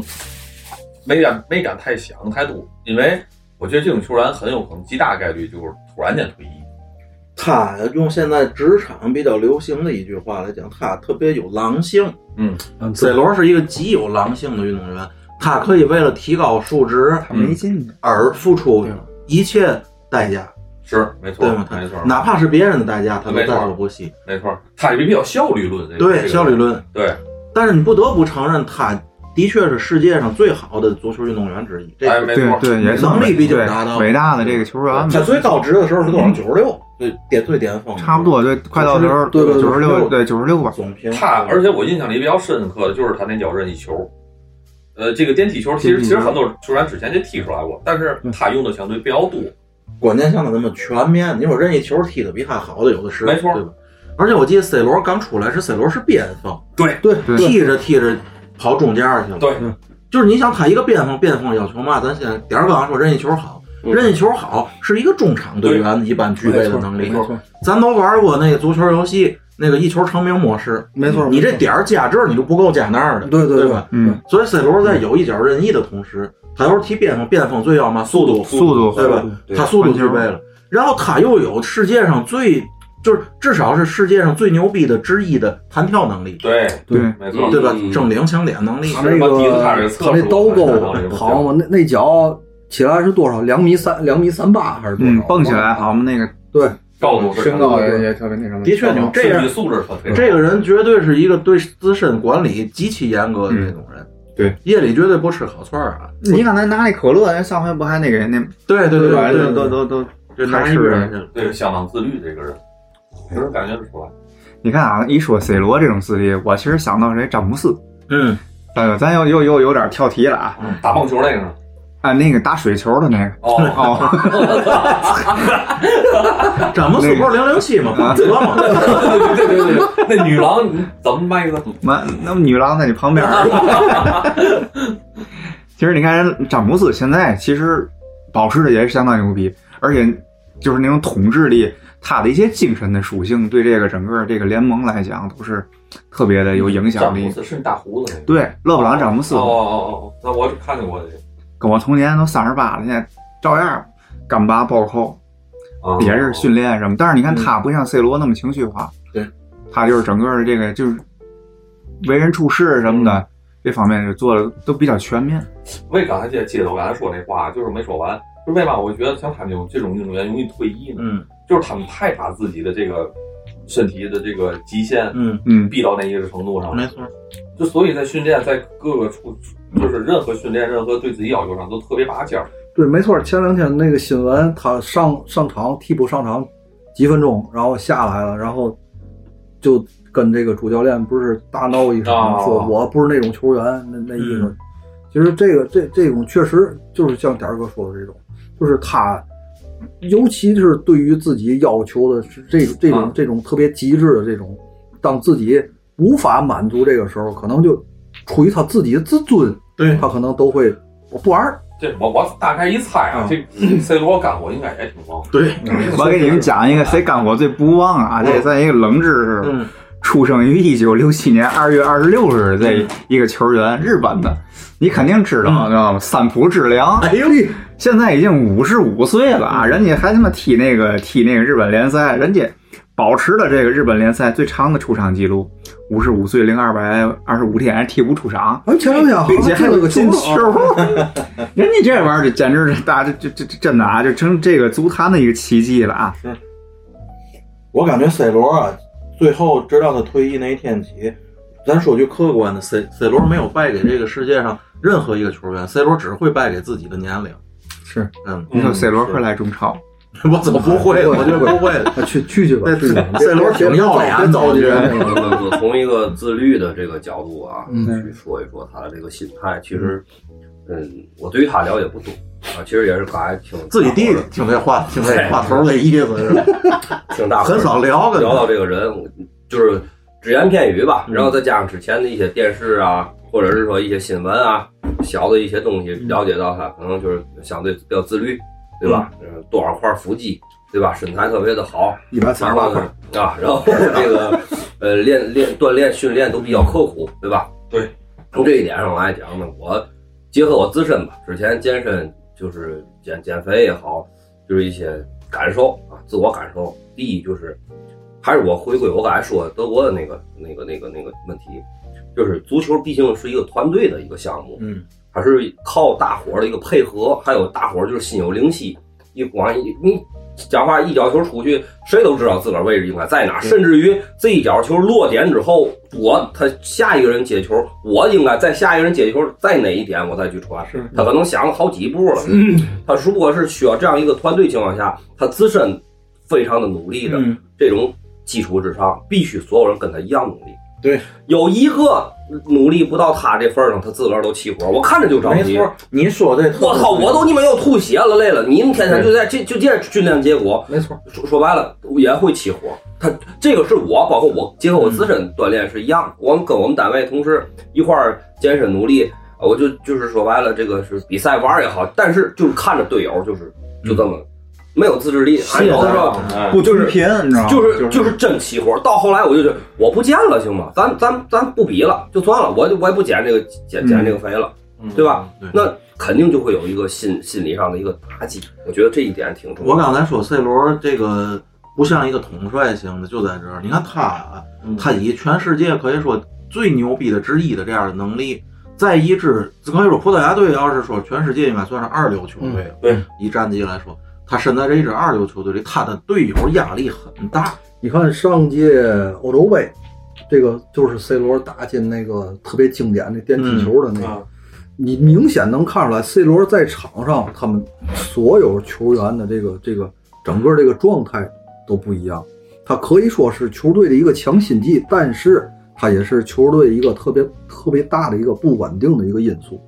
没敢没敢太想太多，因为我觉得这种球员很有可能极大概率就是突然间退役。他用现在职场比较流行的一句话来讲，他特别有狼性。嗯，C 罗是一个极有狼性的运动员，他可以为了提高数值他没劲。而付出一切代价，是没错对吗？，他没错，哪怕是别人的代价，他都在所不惜。没错，他也比较效率论。这个对，效率论。对，但是你不得不承认，他的确是世界上最好的足球运动员之一。这哎，没错，对对，也是能力毕竟对达到伟大的这个球员他最高值的时候是多少？九十六，对，巅最巅峰，差不多，对，快到时候对对对九十六，对九十六吧。总评。他，而且我印象里比较深刻的就是他那脚任意球。呃，这个电踢球其实其实很多球员之前就踢出来过，但是他用的相对比较多。关键像他那么全面，你说任意球踢的比他好的有的是，没错对吧？而且我记得 C 罗刚出来时 C 罗是边锋，对对对踢着踢着跑中间去了。对，就是你想他一个边锋，边锋要求嘛？咱现在点儿刚刚说任意球好，嗯。任意球好是一个中场队员一般具备的能力。没。错，咱都玩过那个足球游戏，那个一球成名模式，没错你这点儿加这儿你就不够加那儿的，对对对。吧？嗯，所以 C 罗在有一脚任意的同时，他要是踢边锋，边锋最要嘛速度，速度对吧？他速度具备了，然后他又有世界上最就是至少是世界上最牛逼的之一的弹跳能力，对对没错，对吧嗯？争顶抢点能力他，那他那速刀钩他这个好嘛，那那脚起来是多少？两米三，两米三八还是多少？嗯，蹦起来，好，嘛那个对，高度身高也也特别那什么。的确牛，这样素质特别这个人绝对是一个对自身管理极其严格的那种人。对，夜里绝对不吃烤串儿啊。你刚才拿那可乐，上回不还那个那对对对吧？对，都都都就拿还是一边去了。对相当自律这个人，其实感觉不出来。你看啊，一说 C 罗这种自律，我其实想到谁？詹姆斯。嗯，大哥，咱又又又有点跳题了啊！打棒球那个呢？啊，那个打水球的那个。哦，哦 詹姆斯不是零零七吗？啊得吗？对对对对，那女郎怎么卖的？那那么女郎在你旁边儿。其实你看人詹姆斯现在其实保持的也是相当牛逼，而且就是那种统治力，他的一些精神的属性，对这个整个这个联盟来讲都是特别的有影响力詹姆。斯是你大胡子那个。对，勒布朗詹姆斯哦哦哦哦，那我只看见过这个。跟我同年都三十八了，现在照样干拔暴扣，啊也是训练什么。但是你看他不像 C 罗那么情绪化，对，他就是整个的这个就是为人处事什么的、这方面就做的都比较全面。我也刚才接接着我刚才说那话，就是没说完，就是为嘛我觉得像他们这种这种运动员容易退役呢？嗯就是他们太把自己的这个身体的这个极限嗯，嗯，逼到那一个程度上，没错。就所以在训练，在各个处，就是任何训练，任何对自己要求上，都特别拔尖儿。对，没错。前两天那个新闻，他上上场替补上场几分钟，然后下来了，然后就跟这个主教练不是大闹一场，哦说我不是那种球员，那那意思。嗯其实这个这这种确实就是像点儿哥说的这种，就是他，尤其是对于自己要求的是这这种、啊这种特别极致的这种，当自己无法满足这个时候，可能就出于他自己的自尊，对他可能都会我不玩儿。这我我大概一猜啊，这 C 罗干活应该也挺旺。对，我给你们讲一个谁干我最不忘啊，这算一个冷知识。嗯出生于一九六七年二月二十六日的这一个球员，日本的，你肯定知道，知道吗？三浦知良，哎呦，现在已经五十五岁了啊，人家还他妈踢那个踢那个日本联赛，人家保持了这个日本联赛最长的出场记录，五十五岁零二百二十五天替补出场，哎，前两天好并且还有个进球球，人家这玩意儿就简直是大这这这这真的啊，就成这个足坛的一个奇迹了啊！我感觉 C 罗啊，最后直到他退役那一天起，咱说句客观的，C C 罗没有败给这个世界上任何一个球员，C 罗只会败给自己的年龄。是，嗯，你说 C 罗会来中超？我怎么不会？我觉得不会的。啊去去去吧，去去吧。C 罗挺要脸的，我觉得。我从一个自律的这个角度啊，嗯去说一说他的这个心态。其实，嗯，我对于他了解不多啊，其实也是刚才挺自己弟弟听这话，听这话头的意思是挺？大很少聊的聊到这个人，就是只言片语吧，然后再加上之前的一些电视啊，或者是说一些新闻啊，小的一些东西了解到他，可能就是相对比较自律，对吧？嗯，多少块腹肌，对吧？身材特别的好，一百三十八块，啊，然后这个 呃练练锻炼训练都比较刻苦，对吧？对，从这一点上来讲呢，我结合我自身吧，之前健身就是减减肥也好，就是一些感受啊，自我感受。第一就是还是我回归我刚才说德国的那个那个那个那个问题，就是足球毕竟是一个团队的一个项目，嗯，它是靠大伙儿的一个配合，还有大伙儿就是心有灵犀，一往一你讲话一脚球出去，谁都知道自个儿位置应该在哪，甚至于这一脚球落点之后，我他下一个人接球，我应该在下一个人接球在哪一点我再去传，他可能想了好几步了。他如果是需要这样一个团队情况下，他自身非常的努力的、嗯这种基础之上，必须所有人跟他一样努力。对，有一个努力不到他这份儿上，他自个儿都起火，我看着就着急。没错，你说的我操！我都你妈要吐血了，累了！你们天天就在这就这训练结果，没错，说说白了也会起火。他这个是我，包括我结合我自身锻炼是一样。我们跟我们单位同事一块儿健身努力，我就就是说白了，这个是比赛玩也好，但是就是看着队友就是就这么没有自制力，还有的时候哎不均贫，你知道吗？就是就是真起火。到后来我就觉得我不见了，行吗？咱咱咱不比了，就算了，我就我也不减这个减减这个肥了，嗯对吧？那肯定就会有一个心心理上的一个打击。我觉得这一点挺重要。我刚才说 C 罗这个不像一个统帅型的，就在这儿。你看他啊，他以全世界可以说最牛逼的之一的这样的能力，再一支，可以说葡萄牙队要是说全世界应该算是二流球队了。对，以战绩来说，他身在这一支二流球队里，他的队友压力很大。你看上届欧洲杯，这个就是 C 罗打进那个特别经典的电梯球的那个，啊你明显能看出来，C 罗在场上他们所有球员的这个这个整个这个状态都不一样。他可以说是球队的一个强心剂，但是他也是球队一个特别特别大的一个不稳定的一个因素。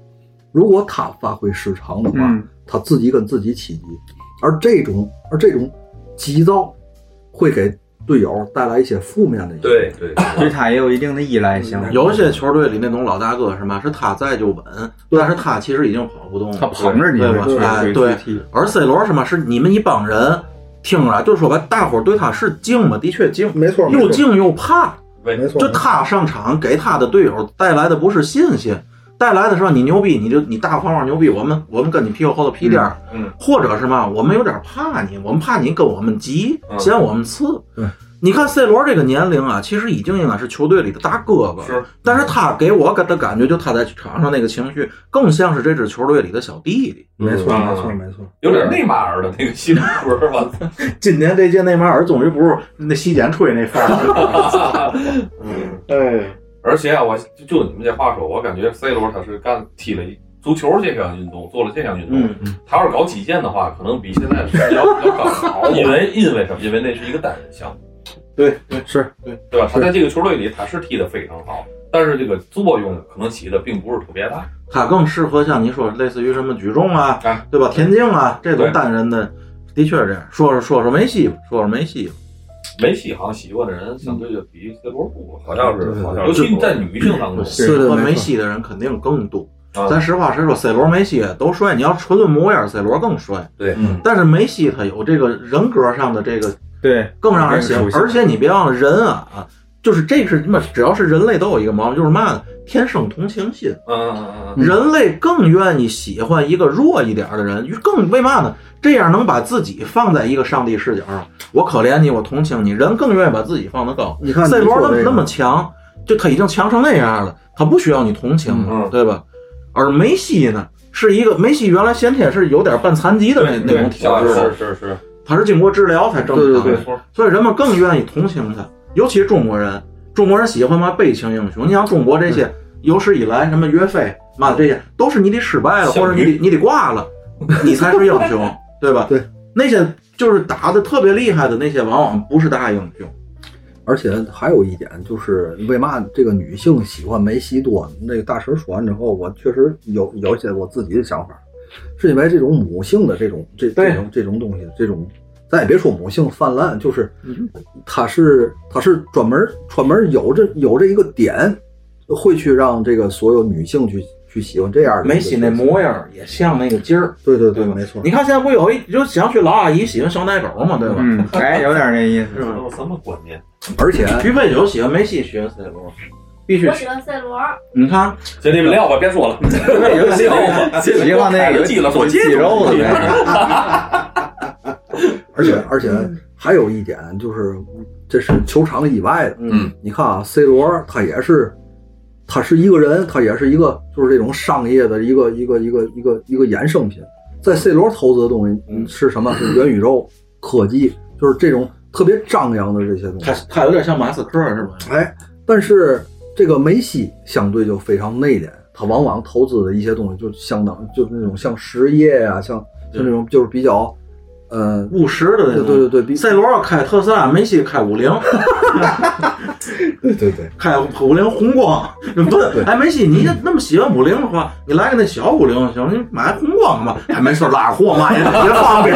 如果他发挥失常的话，嗯他自己跟自己起急，而这种而这种急躁会给队友带来一些负面的影响。对对，对他也有一定的依赖性。有些球队里那种老大哥是嘛，是他在就稳，但是他其实已经跑不动了。他捧着你对吧去哎对，而 C 罗是嘛，是你们一帮人听着，就是说白，大伙儿对他是敬嘛？的确敬，没错，没错又敬又怕。没错，就他上场给他的队友带来的不是信心，带来的是你牛逼，你就你大方方牛逼，我们我们跟你屁股后头屁颠儿，嗯嗯或者是嘛，我们有点怕你，我们怕你跟我们急，嗯嫌我们次。对，你看 C 罗这个年龄啊，其实已经应该是球队里的大哥哥，是，但是他给我给的感觉，就他在场上那个情绪，更像是这支球队里的小弟弟。没错，嗯没错，没错。有点内马尔的那个性格吧。今年这届内马尔终于不是那洗剪吹那范儿了。嗯，哎，而且啊，我就就你们这话说，我感觉 C 罗他是干踢了一足球这项运动，做了这项运动。嗯，他要是搞击剑的话，可能比现在的要要更好。因为因为什么？因为那是一个单人项目，对对是对对吧？他在这个球队里他是踢得非常好，但是这个作用可能起的并不是特别大。他更适合像你说，类似于什么举重啊，哎对吧？田径啊，这种单人的，的确是这样。说说说说梅西吧，说说梅西吧，梅西好像喜欢的人相对就比 C 罗多，好像是好像是其在女性当中。喜欢对没错梅西的人肯定更多。啊咱实话实说，C 罗、梅西都帅。你要纯论模样，C 罗更帅。对嗯但是梅西他有这个人格上的这个对，更让人喜欢而且你别忘了人啊啊，就是这是什么？只要是人类都有一个毛病，就是嘛呢？天生同情心。嗯嗯嗯嗯，人类更愿意喜欢一个弱一点的人，更为嘛呢？这样能把自己放在一个上帝视角上，我可怜你，我同情你，人更愿意把自己放得高。你看 C 罗那么那么强，就他已经强成那样了，他不需要你同情了，嗯对吧？而梅西呢，是一个梅西原来先天是有点半残疾的那那种体质的，是是是，他是经过治疗才正常的，对对没错。所以人们更愿意同情他，尤其是中国人，中国人喜欢嘛悲情英雄。你像中国这些有史以来什么岳飞嘛这些，都是你得失败了，或者你得你得挂了，你才是英雄，对吧？对，那些就是打的特别厉害的那些，往往不是大英雄。而且还有一点就是，为嘛这个女性喜欢梅西多？那个大神说完之后，我确实有有一些我自己的想法，是因为这种母性的这种这这种这种东西，这种咱也别说母性泛滥，就是它是它是专门专门有这有这一个点，会去让这个所有女性去去喜欢这样的梅西那模样也像那个劲儿，对对对，没错你。看现在不有一就想去老阿姨喜欢小奶狗嘛，对吧？嗯，哎，有点那意思。是吧？有什么观念？而且徐飞九喜欢梅西，喜欢 C 罗，必须我。喜欢 C 罗，你看，行，你们聊吧，别说了。有喜欢喜欢那个记了，说肌肉的那个。而且而且还有一点就是，这是球场以外的。嗯，你看啊，C 罗他也是，他是一个人，他也是一个就是这种商业的一个一个一个一个一个衍生品。在 C 罗投资的东西嗯是什么？是元宇宙科技，就是这种特别张扬的这些东他西。他有点像马斯克是吧？哎，但是这个梅西相对就非常内敛，他往往投资的一些东西就相当就是那种像实业呀、像像那种就是比较，呃，务实的那种。对对对对，比 C 罗要开特斯拉，梅西开五菱，对对对。开五菱宏光。不，哎，梅西，你那么喜欢五菱的话，你来个那小五菱行，你买宏光吧。哎，没事，拉货嘛也也方便。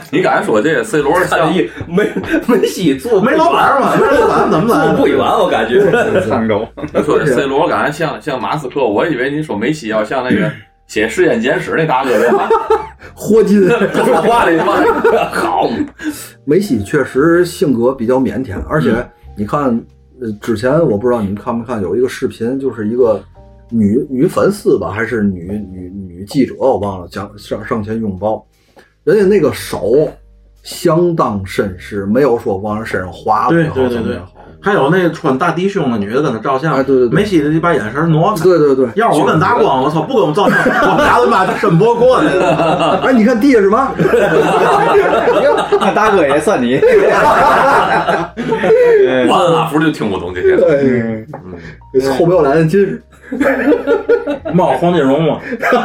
你刚才说这个 C 罗像一梅梅西做没老板嘛，没老板怎么来？坐不远，我感觉。上周，你说这 C 罗刚才像像马斯克，我以为你说梅西要像那个写实验简史那大哥的 话，霍金，这说话的嘛，好，梅西确实性格比较腼腆，而且你看，呃，之前我不知道你们看没看，有一个视频，就是一个女女粉丝吧，还是女女女记者，我忘了，讲上上前拥抱，人家那个手相当绅士，没有说往人身上划对不好对对对怎么也好。还有那穿大低胸的女的跟他照相，哎对对对梅西的把眼神挪开。对对对，要是我跟大光，我操，不跟我照相，我们俩都妈申博过去了。哎，你看地下什么？那大哥也算你。我按拉夫就听不懂这些。对，嗯，臭不要脸的近视。冒黄金荣嘛，对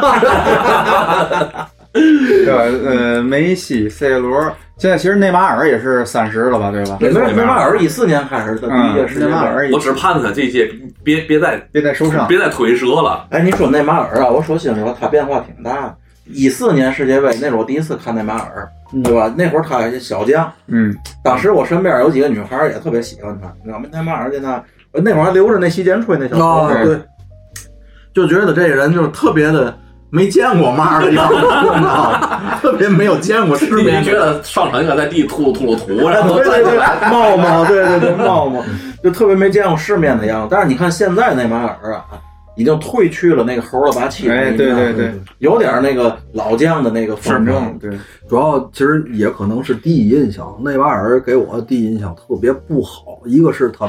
吧？呃，梅西、C 罗，现在其实内马尔也是三十了吧？对吧？内内马尔一四年开始的第一届嗯，世界杯。内马尔我只盼他这届别别再别再受伤。别再腿折了。哎，你说内马尔啊，我说心里话，他变化挺大。一四年世界杯那是我第一次看内马尔，对吧？那会儿他还是小将，嗯，当时我身边有几个女孩也特别喜欢他，你知道吗？内马尔在那，我那会儿还留着那洗剪吹那小头啊，发，对，就觉得这个人就是特别的没见过嘛的样子，你知道吗？特别没有见过世你面。觉得上场应该在地吐噜吐噜土，然后对对对。冒冒，对对对，冒冒，就特别没见过世面的样子。但是你看现在内马尔啊，已经褪去了那个猴了吧气，哎，对对对，有点那个老将的那个风格。正对，主要其实也可能是第一印象，内马尔给我的第一印象特别不好。一个是他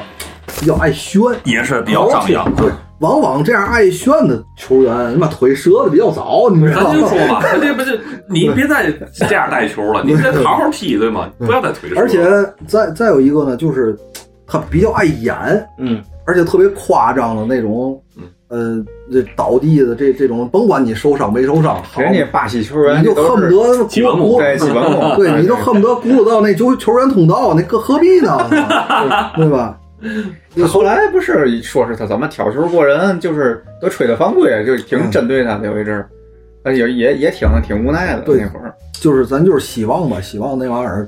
比较爱炫，也是比较张扬。对，往往这样爱炫的球员，你把腿折的比较早，你知道吗？咱就说嘛，这不是你别再这样带球了，你得好好踢，对吗？不要再腿折。而且再再有一个呢，就是他比较爱演，嗯，而且特别夸张的那种，呃，这倒地的这这种，甭管你受伤没受伤，好，人家巴西球员你就恨不得基本功鼓对基本功，对，你就恨不得轱辘到那球球员通道，那个何必呢？对吧？后来不是说是他怎么挑球过人，就是都吹的犯规，就挺针对他的有一阵儿，呃也也也挺挺无奈的对那会儿。就是咱就是希望吧，希望内马尔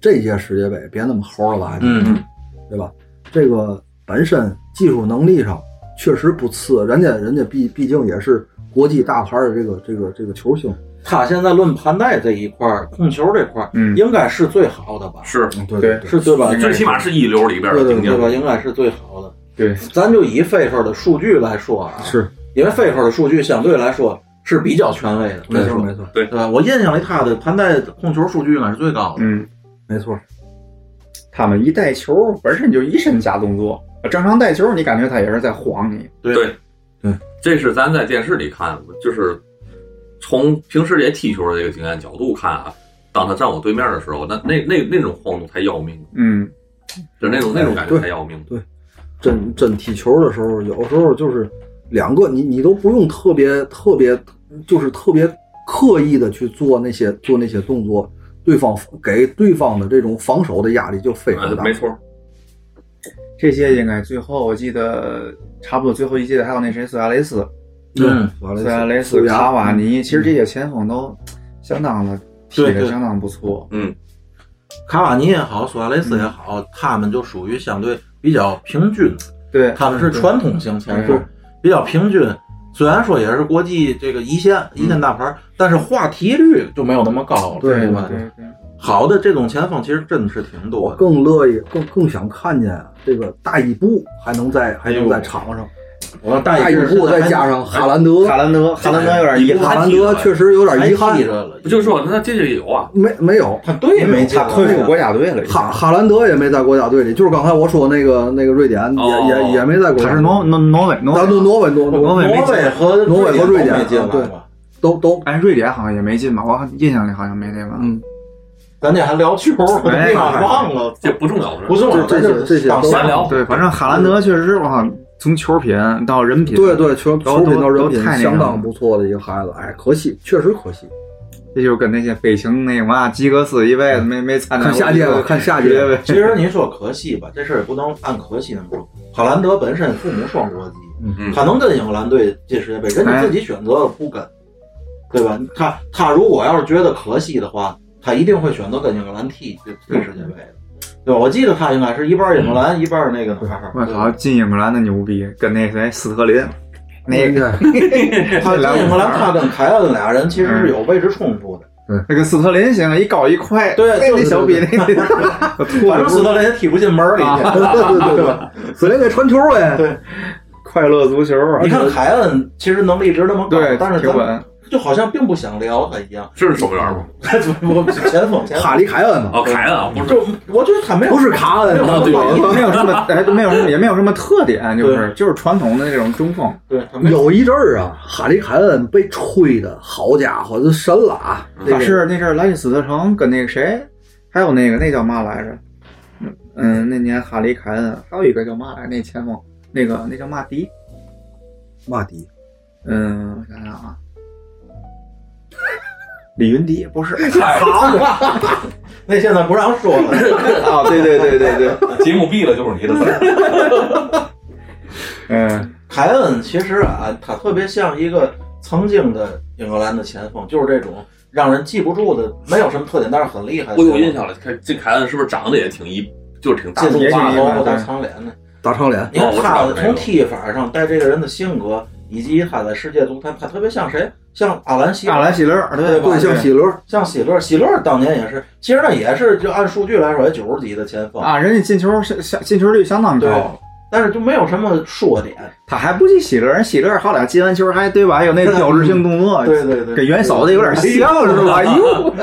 这届世界杯别那么猴了吧唧，嗯，对吧？这个本身技术能力上确实不次，人家人家毕毕竟也是国际大牌的这个这个这个球星，他现在论盘带这一块儿，控球这块儿，嗯应该是最好的吧？是对对对是对吧？最起码是一流里边的顶尖对吧？应该是最好的。对，咱就以 FIFA 的数据来说啊，是因为 FIFA 的数据相对来说是比较权威的，没错没错对吧？我印象里他的盘带控球数据应该是最高的。嗯，没错，他们一带球本身就一身假动作，正常带球你感觉他也是在晃你。对对对，这是咱在电视里看，就是从平时也踢球的这个经验角度看啊，当他站我对面的时候，那那那那种晃动才要命，嗯，就那种那种感觉对才要命。对真真踢球的时候，有时候就是两个你你都不用特别特别，就是特别刻意的去做那些做那些动作，对方给对方的这种防守的压力就非常大。呃没错，这届应该最后我记得差不多最后一届还有那谁苏亚雷斯，嗯，苏亚雷斯、卡瓦尼，其实这些前锋都相当的踢的相当不错。嗯，卡瓦尼也好，苏亚雷斯也好，他们就属于相对比较平均，对，他们是传统型前锋，比较平均。虽然说也是国际这个一线一线大牌，但是话题率就没有那么高了，对吧？对对，好的这种前锋其实真的是挺多我。更乐意，更更想看见啊，这个大伊布还能在还能在场上，我让大大伊布再加上哈兰德，哈兰德，哈兰德有点遗憾哈，兰德确实有点遗憾不就是说那这届有啊？没没有。他队没进他退出国家队了。哈哈兰德也没在国家队里，就是刚才我说那个那个瑞典也、哦也也没在国家队。他是挪挪挪威，挪咱挪挪威挪挪挪威挪威和挪威和瑞典对吧？都都哎，瑞典好像也没进吧？我印象里好像没那个。嗯，咱这还聊球，我忘了，这不重要？不重要，这这些这些都当闲聊。对，反正哈兰德确实，我靠，从球品到人品，对对，球球品到人品太相当不错的一个孩子，哎，可惜，确实可惜。这就是跟那些悲情那嘛，吉格斯一辈子没没参加过看下届吧，看下届吧。其实你说可惜吧，这事儿也不能按可惜那么说。哈兰德本身父母双国籍，嗯他能跟英格兰队进世界杯，人家自己选择了不跟，对吧？他他如果要是觉得可惜的话，他一定会选择跟英格兰踢踢世界杯的，对吧？我记得他应该是一半英格兰，一半那个哪儿？我操，进英格兰的牛逼，跟那谁斯特林，那个 他进英格兰，他跟凯恩俩人其实是有位置冲突的。那个斯特林行，一高一快，对哎那对小比那个，反正斯特林也踢不进门里去。对对对对，斯林给传球哎，对快乐足球啊！你看凯恩其实能力值那么高对，但是咱挺稳，就好像并不想聊他一样。这是守门员吗？我前锋前锋，哈里凯恩嘛，哦，凯恩啊，不是就我觉得他没有不是卡恩啊，对没有什么，哎，没有什么，也没有什么特点，就是就是传统的那种中锋。对，有有一阵儿啊，哈里凯恩被吹的好家伙，就神了啊！这他是那阵儿莱切斯特城跟那个谁，还有那个那叫嘛来着？嗯，那年哈里凯恩还有一个叫嘛来着？那前锋，那个那叫嘛迪？马迪，嗯，我想想啊，李云迪不是 好？那现在不让说了。啊，对对对对对，节目毙了就是你的事儿。嗯，凯恩其实啊，他特别像一个曾经的英格兰的前锋，就是这种让人记不住的，没有什么特点，但是很厉害的。我有印象了，看这凯恩是不是长得也挺一，就是挺大金众化发头也挺一般发大长脸的。大长脸，你看他从踢法上带这个人的性格，以及他在世界足坛，他特别像谁？像阿兰希勒阿兰希勒，对吧对，像希勒，像希勒，希勒当年也是，其实那也是就按数据来说也九十几的前锋，啊，人家进球相相进球率相当对高。但是就没有什么说点。他还不及希勒，人希勒好歹进完球还对吧？还有那标志性动作，对对对，跟元嫂子有点像 是吧？哎呦，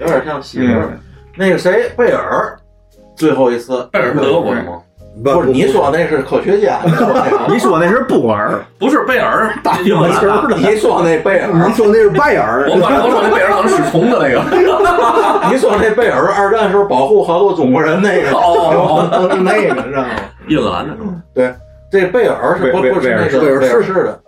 有点像希勒。嗯那个谁，贝尔，最后一次贝尔是德国的吗？不是你说那是科学家，你说那是 布尔，不是贝尔，大英文球的。你说那贝尔，你说那是拜尔，我反正我说那贝尔可能是虫的那个。你说那贝尔二战时候保护好多中国人那个，哦，那个知道吗？英格兰的是吗？对，这贝尔是不贝不是那个贝尔士贝尔士的。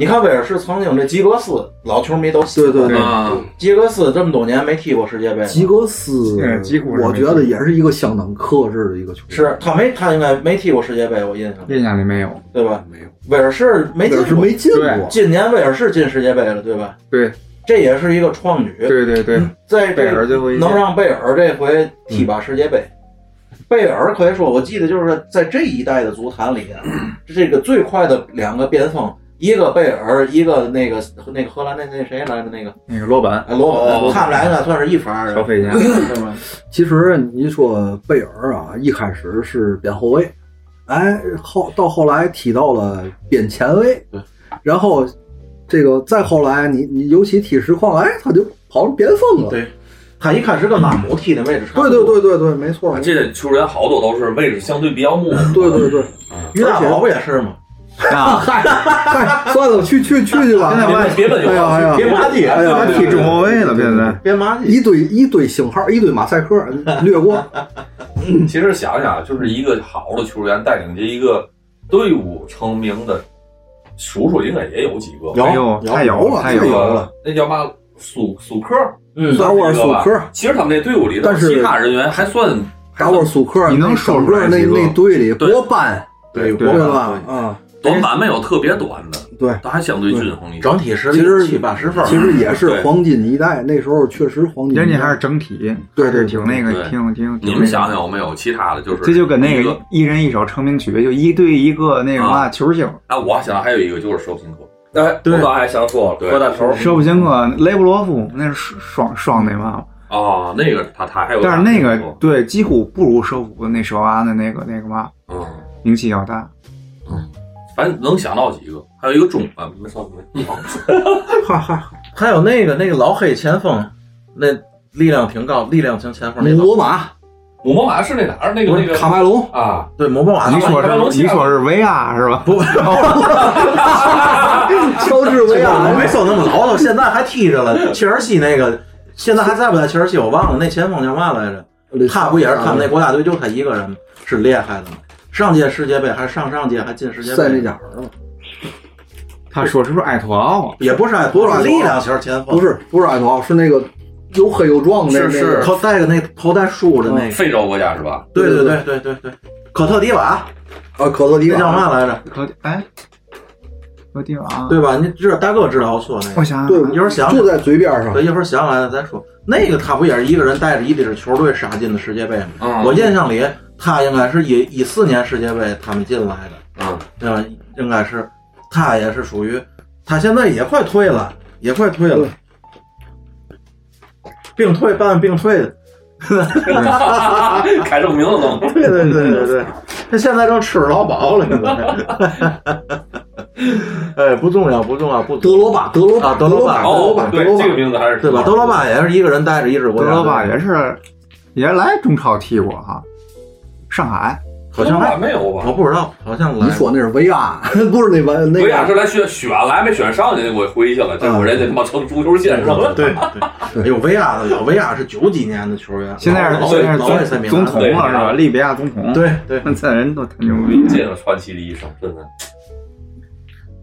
你看威尔士曾经这吉格斯，老球迷都喜欢对对对啊，吉格斯这么多年没踢过世界杯，吉格斯嗯几乎是我觉得也是一个相当克制的一个球员。是他没他应该没踢过世界杯，我印象印象里没有。对吧？没有，威尔士没进过，没进过。今年威尔士进世界杯了，对吧？对这也是一个创举。对对对，在贝尔这最后一届能让贝尔这回踢把世界杯。贝尔可以说，我记得就是在这一代的足坛里啊，这个最快的两个边锋，一个贝尔，一个那个那个荷兰那那谁来的那个那个罗本哎罗本，哦他们俩应该算是一伐的，小飞侠，对吧？其实你说贝尔啊，一开始是边后卫，哎，后到后来踢到了边前卫对，然后这个再后来你你尤其踢实况，哎，他就跑成边锋了。对他一开始跟拉姆踢的位置差不对多，对对对对，没错。这球员好多都是位置相对比较模糊。对对对，于大宝不也是吗？啊，嗨嗨，算了，去去去去吧。别问就哎呀哎呀，别麻痹，哎呀他踢中后卫了，现在。别麻痹。一堆一堆星号，一堆马赛克，略过。其实想想，就是一个好的球员带领着一个队伍成名的，数数应该也有几个。有太有了，太那有了。那叫嘛苏苏克，嗯，达沃尔苏克，其实他们那队伍里头但是其他人员还算达沃尔苏克，你能说出来整个那那队里对博班，对对对吧？啊，短板没有特别短的，对。它还相对均衡一点。整体实力其实七八十分，其实也是黄金一代，那时候确实黄金。人家还是整体，对对挺那个，对挺挺。你们想想有没有其他的？就是这就跟那个一人一首成名曲，就一对一个那个嘛球星，啊，我想还有一个就是舍甫琴科，哎，对我刚还想说了，对核弹头，舍甫琴科、雷布罗夫那是双双那嘛，哦，那个他他还有，但是那个对几乎不如舍甫那舍娃的那个那个嘛嗯，名气要大。反正能想到几个，还有一个中啊，没说没忘了哈哈，还有那个那个老黑前锋，那力量挺高，力量型前锋那老姆博马、姆博马是那哪儿那个那个卡麦隆，啊？对姆博马，你说是你说是维亚是吧？不，乔治维我亚，没说那么老，现在还踢着了。切尔西那个现在还在不在切尔西？我忘了，那前锋叫嘛来着？他不也是他们那国家队就他一个人是厉害的吗？上届世界杯还是上上届还进世界杯？塞内加尔了？他说是不是埃托奥啊？也不是，埃托奥力量型前锋，不是不是埃托奥，是那个又黑又壮的那是那个头戴个那头戴梳的那个。非洲国家是吧？对对对对对对，科特迪瓦，啊，科特迪瓦叫。嘛来着？科哎，科迪瓦，对吧？你知道大哥知道我说那个。我想对，想，一会儿想就在嘴边上对，。一会儿想来了再说。那个他不也是一个人带着一支球队杀进的世界杯吗？嗯我印象里他应该是一一四年世界杯他们进来的，嗯，对吧？应该是他也是属于，他现在也快退了，也快退了，病退办病退的，开证明了都。对对对对对，他现在正吃老饱了，现在。哎，不重要，不重要，不。德罗巴，德罗巴，啊德罗巴。德罗巴，德罗，巴这个名字还是对吧？德罗巴也是一个人带着一支国家队，德罗巴也是也来中超踢过哈，上海好像来，没有吧我？不知道，好像来。你说那是维亚，不是那维那维亚是个来选选来没选上去，我回去了，结果人家他妈成足球先生了。对 对，哎呦，维亚的老维亚是九几年的球员，现在是老现在是老外才明白总总统了是吧？利比亚总统，对 对，这人都太牛逼了。这个传奇的一生，真的。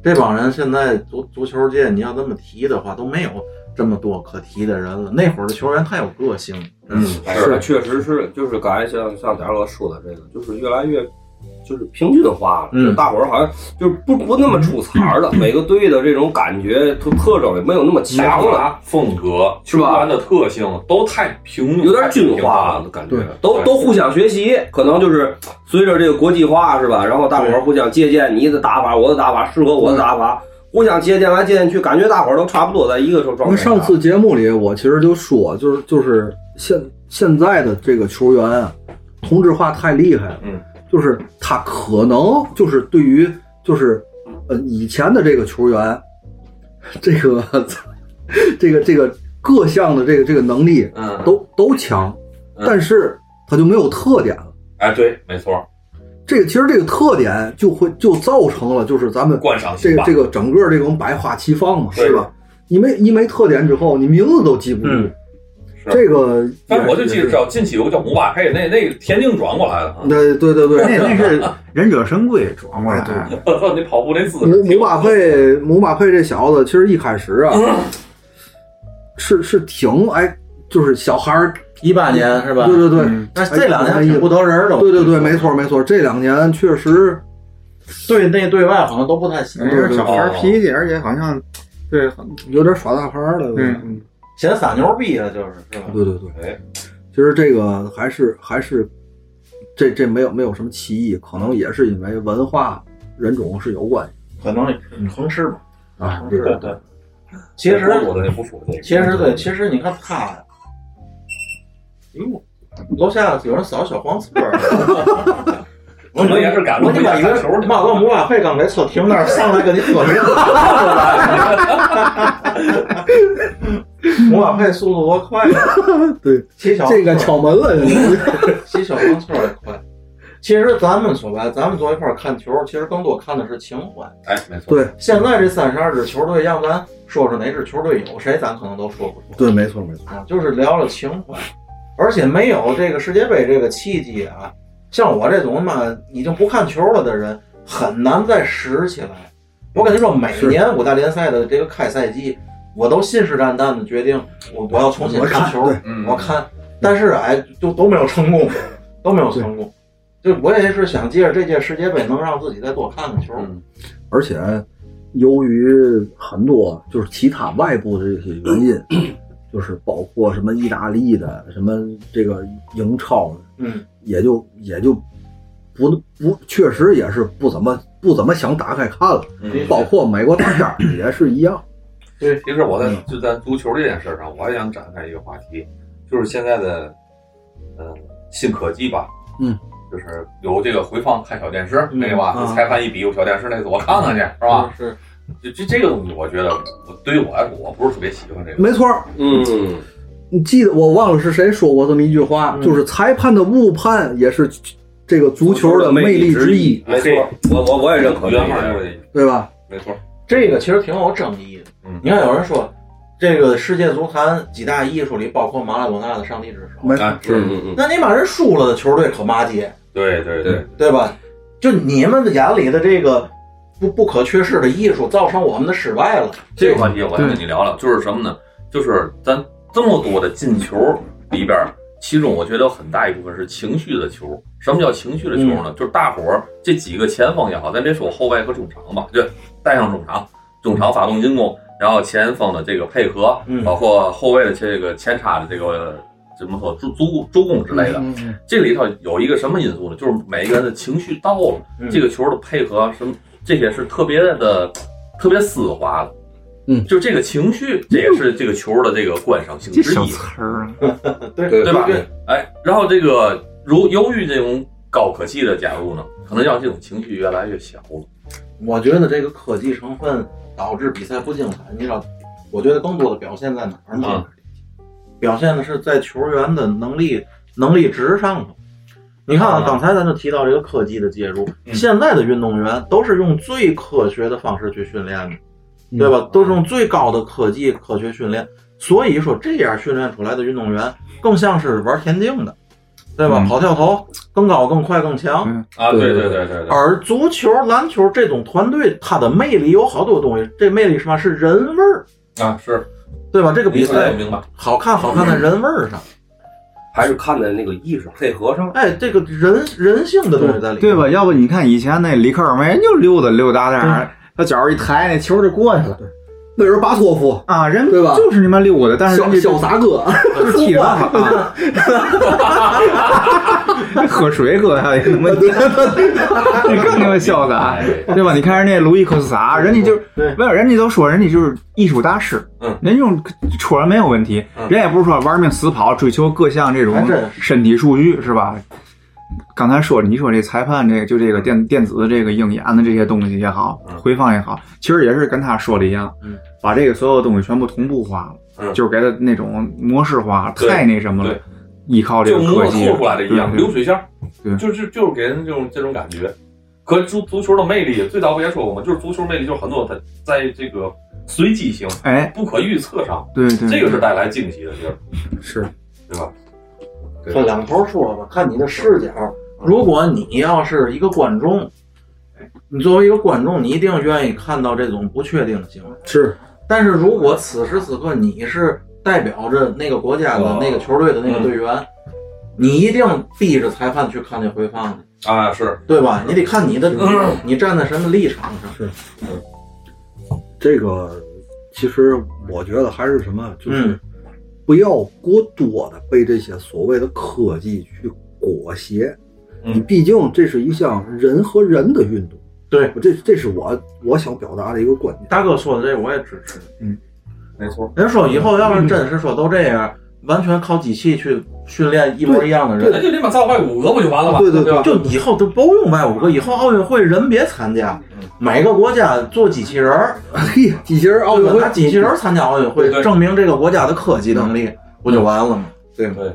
这帮人现在足足球界，你要这么提的话，都没有这么多可提的人了。那会儿的球员太有个性，嗯，是，确实是，就是刚才像像贾哥说的这个，就是越来越就是平均化了，嗯。大伙儿好像就是不不那么出彩儿了，每个队的这种感觉特特征也没有那么强了，风格、是吧？球员的特性都太平，有点均化了了的感觉，都都互相学习，可能就是随着这个国际化是吧？然后大伙儿互相借鉴你的打法，我的打法适合我的打法，互相借鉴来借鉴去，感觉大伙儿都差不多在一个状态上次节目里，我其实就说，就是就是现现在的这个球员啊，同质化太厉害了。嗯，就是他可能就是对于就是呃以前的这个球员，这个这个这个各项的这个这个能力嗯，都都强，嗯但是他就没有特点了。哎，对，没错，这个其实这个特点就会就造成了就是咱们观赏性这个这个整个这种百花齐放嘛，是吧？你没你没特点之后，你名字都记不住。这个反正我就记得叫近期有个叫姆巴佩，那那个田径转过来的啊，对对对对，那那是 忍者神龟转过来的，你 跑步那姿姆势，姆巴佩姆巴佩这小子，其实一开始啊，是是挺哎，就是小孩儿，一八年是吧？对对对，嗯但是这两年挺不得人了。对对对，没错没错，这两年确实对内对外好像都不太行。就是小孩脾气，而且好像对，有点耍大牌了。嗯嗯，显撒牛逼了，就是是吧？对对对，哎，其实这个还是还是这这没有没有什么歧义，可能也是因为文化人种是有关系可能横吃吧。啊。对对对。其实我的也不说这个，其实对，其实你看他呦，楼下有人扫小黄车儿。可能也是赶我路你妈以为马哥姆巴佩刚给车停那儿，上来跟你喝名。姆巴佩速度多快呀！对，骑小这个敲门了，骑小黄车也快。其实咱们说白了，咱们坐一块儿看球，其实更多看的是情怀。哎，没错，对现在这三十二支球队，要不咱说说哪支球队有谁，咱可能都说不出。对，没错没错，啊，就是聊了情怀，而且没有这个世界杯这个契机啊，像我这种嘛已经不看球了的人，很难再拾起来。我跟你说，每年五大联赛的这个开赛季，我都信誓旦旦的决定，我我要重新看球，我看，但是哎，就都没有成功，都没有成功。就我也是想借着这届世界杯，能让自己再多看看球。嗯而且由于很多就是其他外部的这些原因，就是包括什么意大利的、什么这个英超的，嗯，也就也就不不，确实也是不怎么不怎么想打开看了。嗯包括美国大片儿也是一样。对其实我在就在足球这件事上，我还想展开一个话题，就是现在的呃新科技吧，嗯，就是有这个回放看小电视，嗯那个吧，啊裁判一比有小电视那个，我看看去，是吧？是，就这这个东西，我觉得我对于我来说，我不是特别喜欢这个。没错儿，嗯，你记得我忘了是谁说过这么一句话，嗯就是裁判的误判也是这个足球的魅力之一，没错，我我我也认可对吧？没错，这个其实挺有争议的。嗯你看，有人说，这个世界足坛几大艺术里，包括马拉多纳的上帝之手。没哎嗯嗯嗯，那你把人输了的球队可骂街，对对对，对吧？就你们眼里的这个不不可缺失的艺术，造成我们的失败了。这个话题我想跟你聊聊，就是什么呢？就是咱这么多的进球里边，其中我觉得有很大一部分是情绪的球。什么叫情绪的球呢？就是大伙儿这几个前锋也好，咱别说后卫和中场吧，对带上中场，中场发动进攻，然后前锋的这个配合，嗯包括后卫的这个前插的这个怎么说助助助攻之类的。这里头有一个什么因素呢？就是每个人的情绪到了，嗯这个球的配合什么，这些是特别的、特别丝滑的。嗯就这个情绪，这也是这个球的这个观赏性之一，词儿啊，对对吧对，？哎，然后这个如由于这种高科技的加入呢，可能让这种情绪越来越小了。我觉得这个科技成分导致比赛不精彩，你知道，我觉得更多的表现在哪儿呢？嗯表现的是在球员的能力能力值上头。你看啊嗯，刚才咱就提到这个科技的介入，嗯现在的运动员都是用最科学的方式去训练的，嗯对吧？都是用最高的科技科学训练，所以说这样训练出来的运动员更像是玩田径的，对吧？嗯跑跳投更高、更快、更强。嗯啊，对对对对而足球、篮球这种团队，它的魅力有好多东西。这魅力是什么？是人味儿，啊是对吧？这个比赛明白，好看，好看在人味儿上。还是看在那个意识配合上。哎，这个人人性的东西在里面，对吧？要不你看以前那里克尔梅就溜达溜达那儿，他脚一抬，那球就过去了。那是巴托夫，啊，人对吧？就是你妈溜达，但是潇人家潇洒哥，就是踢上了啊，喝水喝下去，他妈你更他妈潇洒，哎对吧？你看人家路易科斯塔，人家就对没有，人家都说人家就是艺术大师，嗯人家用戳人没有问题，嗯人也不是说玩命死跑，追求各项这种身体数据，是吧？刚才说，你说这裁判这个就这个电电子的这个鹰眼的这些东西也好，嗯回放也好，其实也是跟他说的一样，嗯，把这个所有东西全部同步化了，嗯就是给他那种模式化，太那什么了对，依靠这就模个科技凑出来的一样，流水线儿，对就是就是给人这种这种感觉。可足足球的魅力，最早不也说过吗？就是足球魅力就是很多它在这个随机性、哎，不可预测上，对对，这个是带来惊喜的地儿，是对吧？对分两头说吧，看你的视角。如果你要是一个观众，你作为一个观众，你一定愿意看到这种不确定性。是，但是如果此时此刻你是代表着那个国家的哦。那个球队的那个队员，你一定逼着裁判去看那回放的，啊，是。对吧？你得看你的，嗯。你站在什么立场上。是。这个，其实我觉得还是什么，就是嗯。不要过多的被这些所谓的科技去裹挟。嗯。你毕竟这是一项人和人的运动，对，这这是我我想表达的一个观点。大哥说的这个我也支持。没错。人说以后要是真是说都这样，完全靠机器去训练一模一样的人，那就立马造外五个不就完了吗？对对对？就以后都不用外五个，以后奥运会人别参加，每个国家做机器人儿，嘿，机器人奥运会拿机器人儿参加奥运会证明这个国家的科技能力，不就完了吗？对吗？对，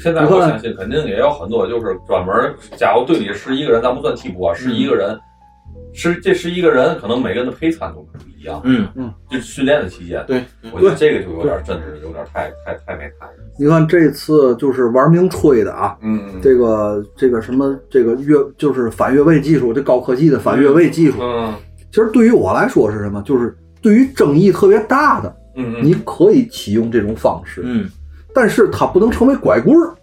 现在我相信肯定也有很多，就是专门，假如队里十一个人，咱不算替补啊，十一个人，十这十一个人，可能每个人的配餐都不一样，嗯嗯，就训练的期间，对，我觉得这个就有点真是有点太太太没太，你看这次就是玩命吹的啊，嗯，这个这个什么这个越就是反越位技术，这高科技的反越位技术，嗯其实对于我来说是什么？就是对于争议特别大的，嗯嗯，你可以启用这种方式，嗯，但是它不能成为拐棍儿。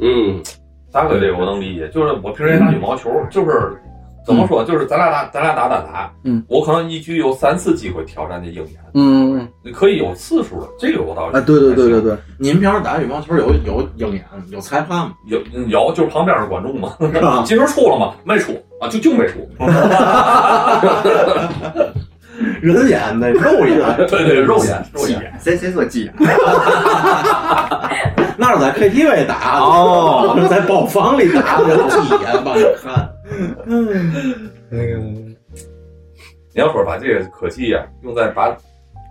嗯，大哥这个我能理解，就是我平时也打羽毛球，就是怎么说，就是咱俩打咱俩打单打，嗯，我可能一局有三次机会挑战这鹰眼，嗯，你可以有次数的，这个我倒是哎，对对对对对，你们平时打羽毛球有有鹰眼有裁判吗？有有，就是旁边是观众嘛，啊金球出了吗？没出啊，就就没出。人眼的肉眼，对对，肉眼肉眼。谁谁说鸡眼？那是在 KTV 打的哦，在包房里打的，鸡眼帮你看。你要说把这个科技啊用在把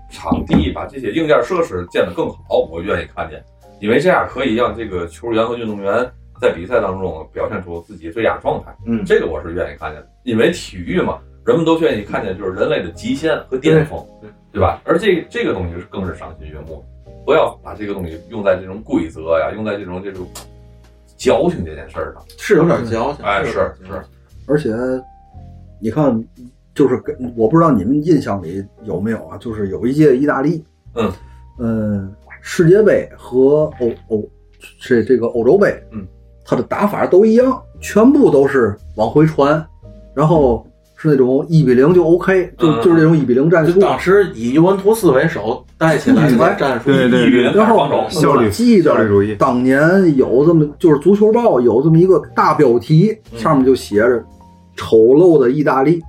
场地、把这些硬件设施建得更好，我愿意看见，因为这样可以让这个球员和运动员在比赛当中表现出自己最佳状态。嗯这个我是愿意看见的，因为体育嘛，人们都愿意看见就是人类的极限和巅峰，对对吧？而这这个东西是更是赏心悦目，不要把这个东西用在这种规则呀，用在这种这种矫情这件事儿上。是有点矫情，哎，是是，而且你看，就是跟我不知道你们印象里有没有啊？就是有一届意大利，嗯嗯，世界杯和欧欧这这个欧洲杯，嗯，它的打法都一样，全部都是往回传，然后是那种一比零就 OK，就嗯就是这种一比零战术。当时以尤文图斯为首带起来的战术，对对一比零然后效率我记得效率主义当年有这么就是足球报有这么一个大标题，嗯上面就写着“丑陋的意大利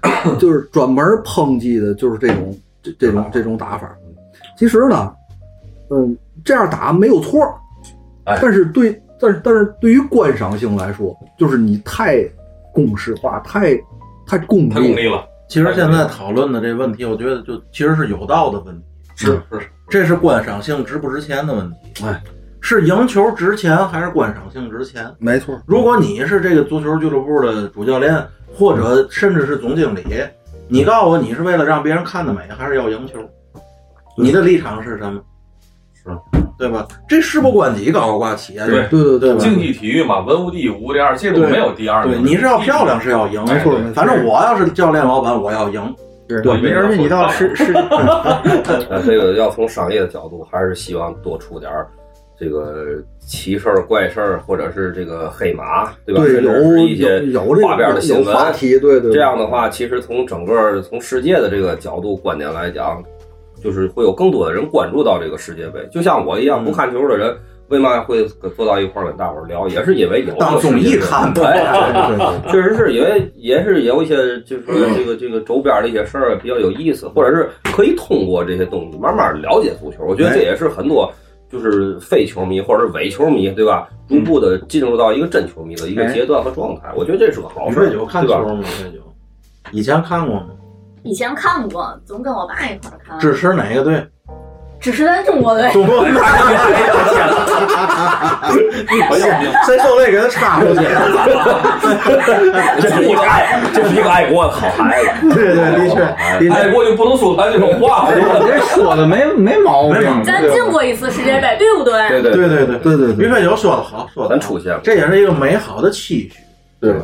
”，就是专门抨击的，就是这种这这种这种打法。其实呢，嗯，这样打没有错，哎但是对，但是但是对于观赏性来说，就是你太公式化，太太功利。太功利了，其实现在讨论的这问题，我觉得就其实是有道的问题，是是是，这是观赏性值不值钱的问题。哎，是赢球值钱还是观赏性值钱？没错，如果你是这个足球俱乐部的主教练，或者甚至是总经理，你告诉我你是为了让别人看得美，还是要赢球？你的立场是什么？是，对吧？这事不关己，高高挂起啊！对对对对竞技体育嘛，文无第一，武无第二，这都没有第二的。对，你是要漂亮是要赢，没错没错反正我要是教练老板，我要赢。对对而且你到是是 那这个要从商业的角度，还是希望多出点儿这个奇事儿、怪事儿，或者是这个黑马，对吧？对，甚有至是一些有花边的新闻。话题，对对。这样的话，其实从整个从世界的这个角度观点来讲，就是会有更多的人关注到这个世界杯。就像我一样，嗯不看球的人，为嘛会坐到一块儿跟大伙儿聊？也是因为有当综艺看 对，确实是因为也是有一些就是说这个这个周边的一些事儿比较有意思，或者是可以通过这些东西慢慢了解足球。我觉得这也是很多就是非球迷或者是伪球迷，对吧？逐步的进入到一个真球迷的一个阶段和状态。我觉得这是个好事儿，你看对吧？以前看过吗？以前看过，总跟我爸一块看。支持哪个队？支持咱中国队。中国队！哎呀，受累给他插出去了。这是一个爱，这是一个爱国的好孩子。对对，的确，爱国就不能说咱这种话。这说的没没毛病。咱进过一次世界杯，对不对？对对对对对对。于飞九说的好，说咱出现了，这也是一个美好的期许，对吧？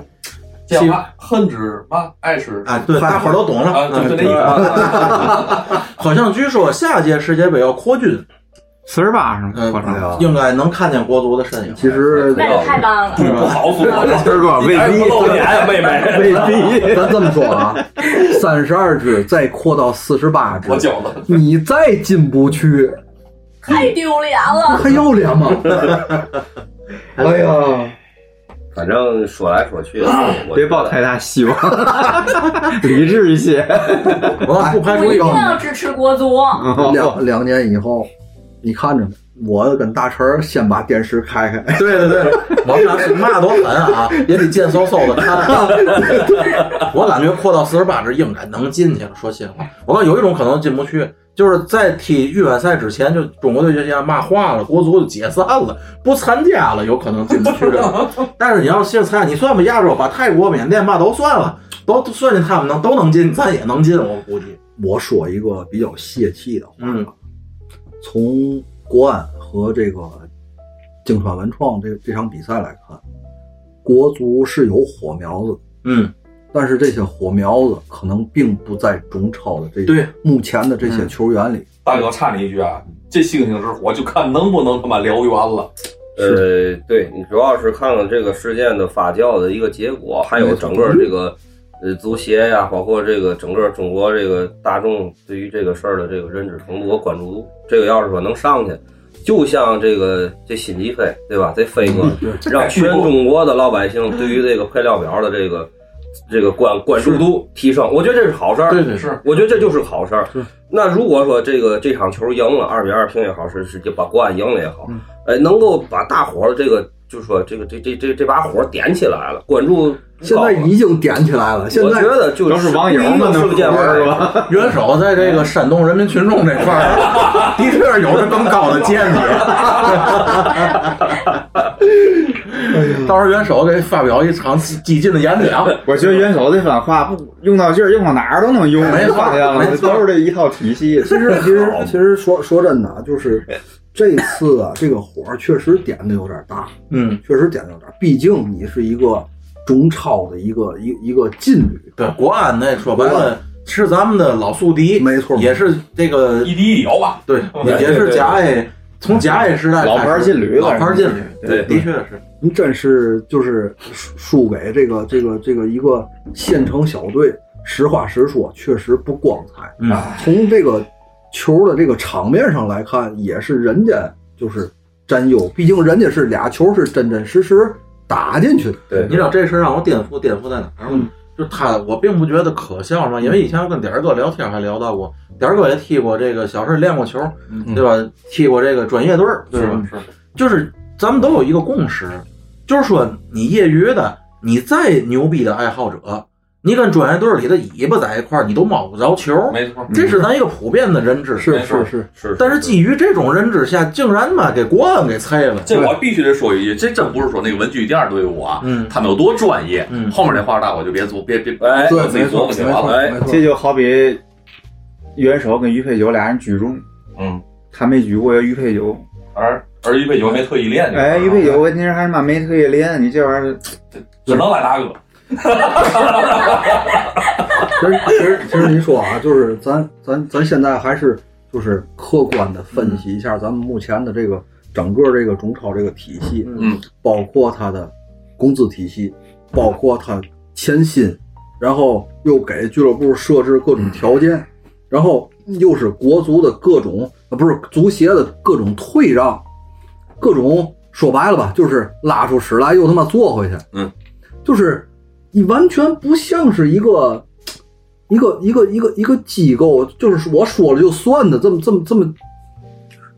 这样吧，恨之嘛，爱之哎，对，大伙儿都懂了。啊，就意思。好像据说下届世界杯要扩军，四十八是嗯吗？应该能看见国足的身影。其实那就太棒了。不好说，二哥未必，不露脸呀，妹妹。未必。咱这么说啊，三十二支再扩到四十八支我。你再进不去，太丢脸了。还要脸吗？哎呀，反正说来说去，我别抱太大希望，理智一些。我不排除一个我一定要支持国足。两两年以后，你看着呢。我跟大陈儿先把电视开开，对 对对，我们俩是骂多狠啊，也得贱嗖嗖的看。我感觉扩到四十八支应该能进去了。说心里话，我看有一种可能进不去，就是在踢预选赛之前，就中国队就这样骂话了，国足就解散了，不参加了，有可能进不去了。但是你要现在你算吧，亚洲把泰国、缅甸嘛都算了，都都算进他们能都能进，咱也能进，我估计。我说一个比较泄气的话，嗯，从国安和这个京川文创这这场比赛来看，国足是有火苗子，嗯，但是这些火苗子可能并不在中超的这对目前的这些球员里。大哥插你一句啊，这星星之火就看能不能他妈燎原了。呃，对你主要是看看这个事件的发酵的一个结果，还有整个这个呃足协呀，包括这个整个中国这个大众对于这个事儿的这个认知程度和关注度，这个要是说能上去，就像这个这辛吉飞对吧？这飞哥让全中国的老百姓对于这个配料表的这个这个关关注度提升，我觉得这是好事儿。对对是我觉得这就是好事儿。那如果说这个这场球赢了，二比二平也好，是是就把国安赢了也好，哎，能够把大伙儿这个就是说这个这这这这把火点起来了，关注现在已经点起来了，现我觉在得就都是网友们的是个见闻是吧？元首在这个煽动人民群众这块儿，的确有着更高的见解。到时候元首给发表一场激进的演讲，我觉得元首这番话不用到劲儿，用到哪儿都能用，没错没错都是这一套体系。其实其实其实说说真的啊，就是这次啊，这个火儿确实点的有点大，嗯，确实点的有点大。毕竟你是一个中超的一个一一个劲旅，对，国安那说白了是咱们的老宿敌，没错也是这个一敌一有吧？对，也是甲 A，从甲 A 时代老牌儿劲旅老牌儿劲旅，对的确是，你真是就是输输给这个这个这个一个县城小队。实话实说，确实不光彩。嗯，从这个球的这个场面上来看，也是人家就是占优，毕竟人家是俩球是真真实实打进去的。对你知道这事让我颠覆颠覆在哪儿吗？嗯就他，我并不觉得可笑嘛，因为以前我跟点儿哥聊天还聊到过，点儿哥也踢过这个小时候练过球，对吧？踢过这个专业队儿，对吧？是是，就是咱们都有一个共识，就是说你业余的，你再牛逼的爱好者，你跟专业队里的尾巴在一块儿，你都摸不着球。没错，这是咱一个普遍的认知。是是是，是，但是基于这种认知下，竟然嘛给国安给拆了。这我必须得说一句，这真不是说那个文具店队伍啊，嗯他们有多专业。嗯后面那话大伙就别做，别别哎对，自己没错琢磨去完没错了。哎，这就好比元首跟于佩九俩人举重，嗯，他没举过于佩九，而而于佩九没特意练这个，哎，于佩九问题是还是妈没特意练，你这玩意儿只能赖大哥。其实其实其实你说啊，就是咱咱咱现在还是就是客观的分析一下咱们目前的这个整个这个中超这个体系，嗯，包括它的工资体系，包括它欠薪，然后又给俱乐部设置各种条件，然后又是国足的各种啊不是足协的各种退让，各种说白了吧，就是拉出屎来又他妈坐回去，嗯，就是你完全不像是一个。一个一个一个一个机构，就是我说了就算的，这么这么这么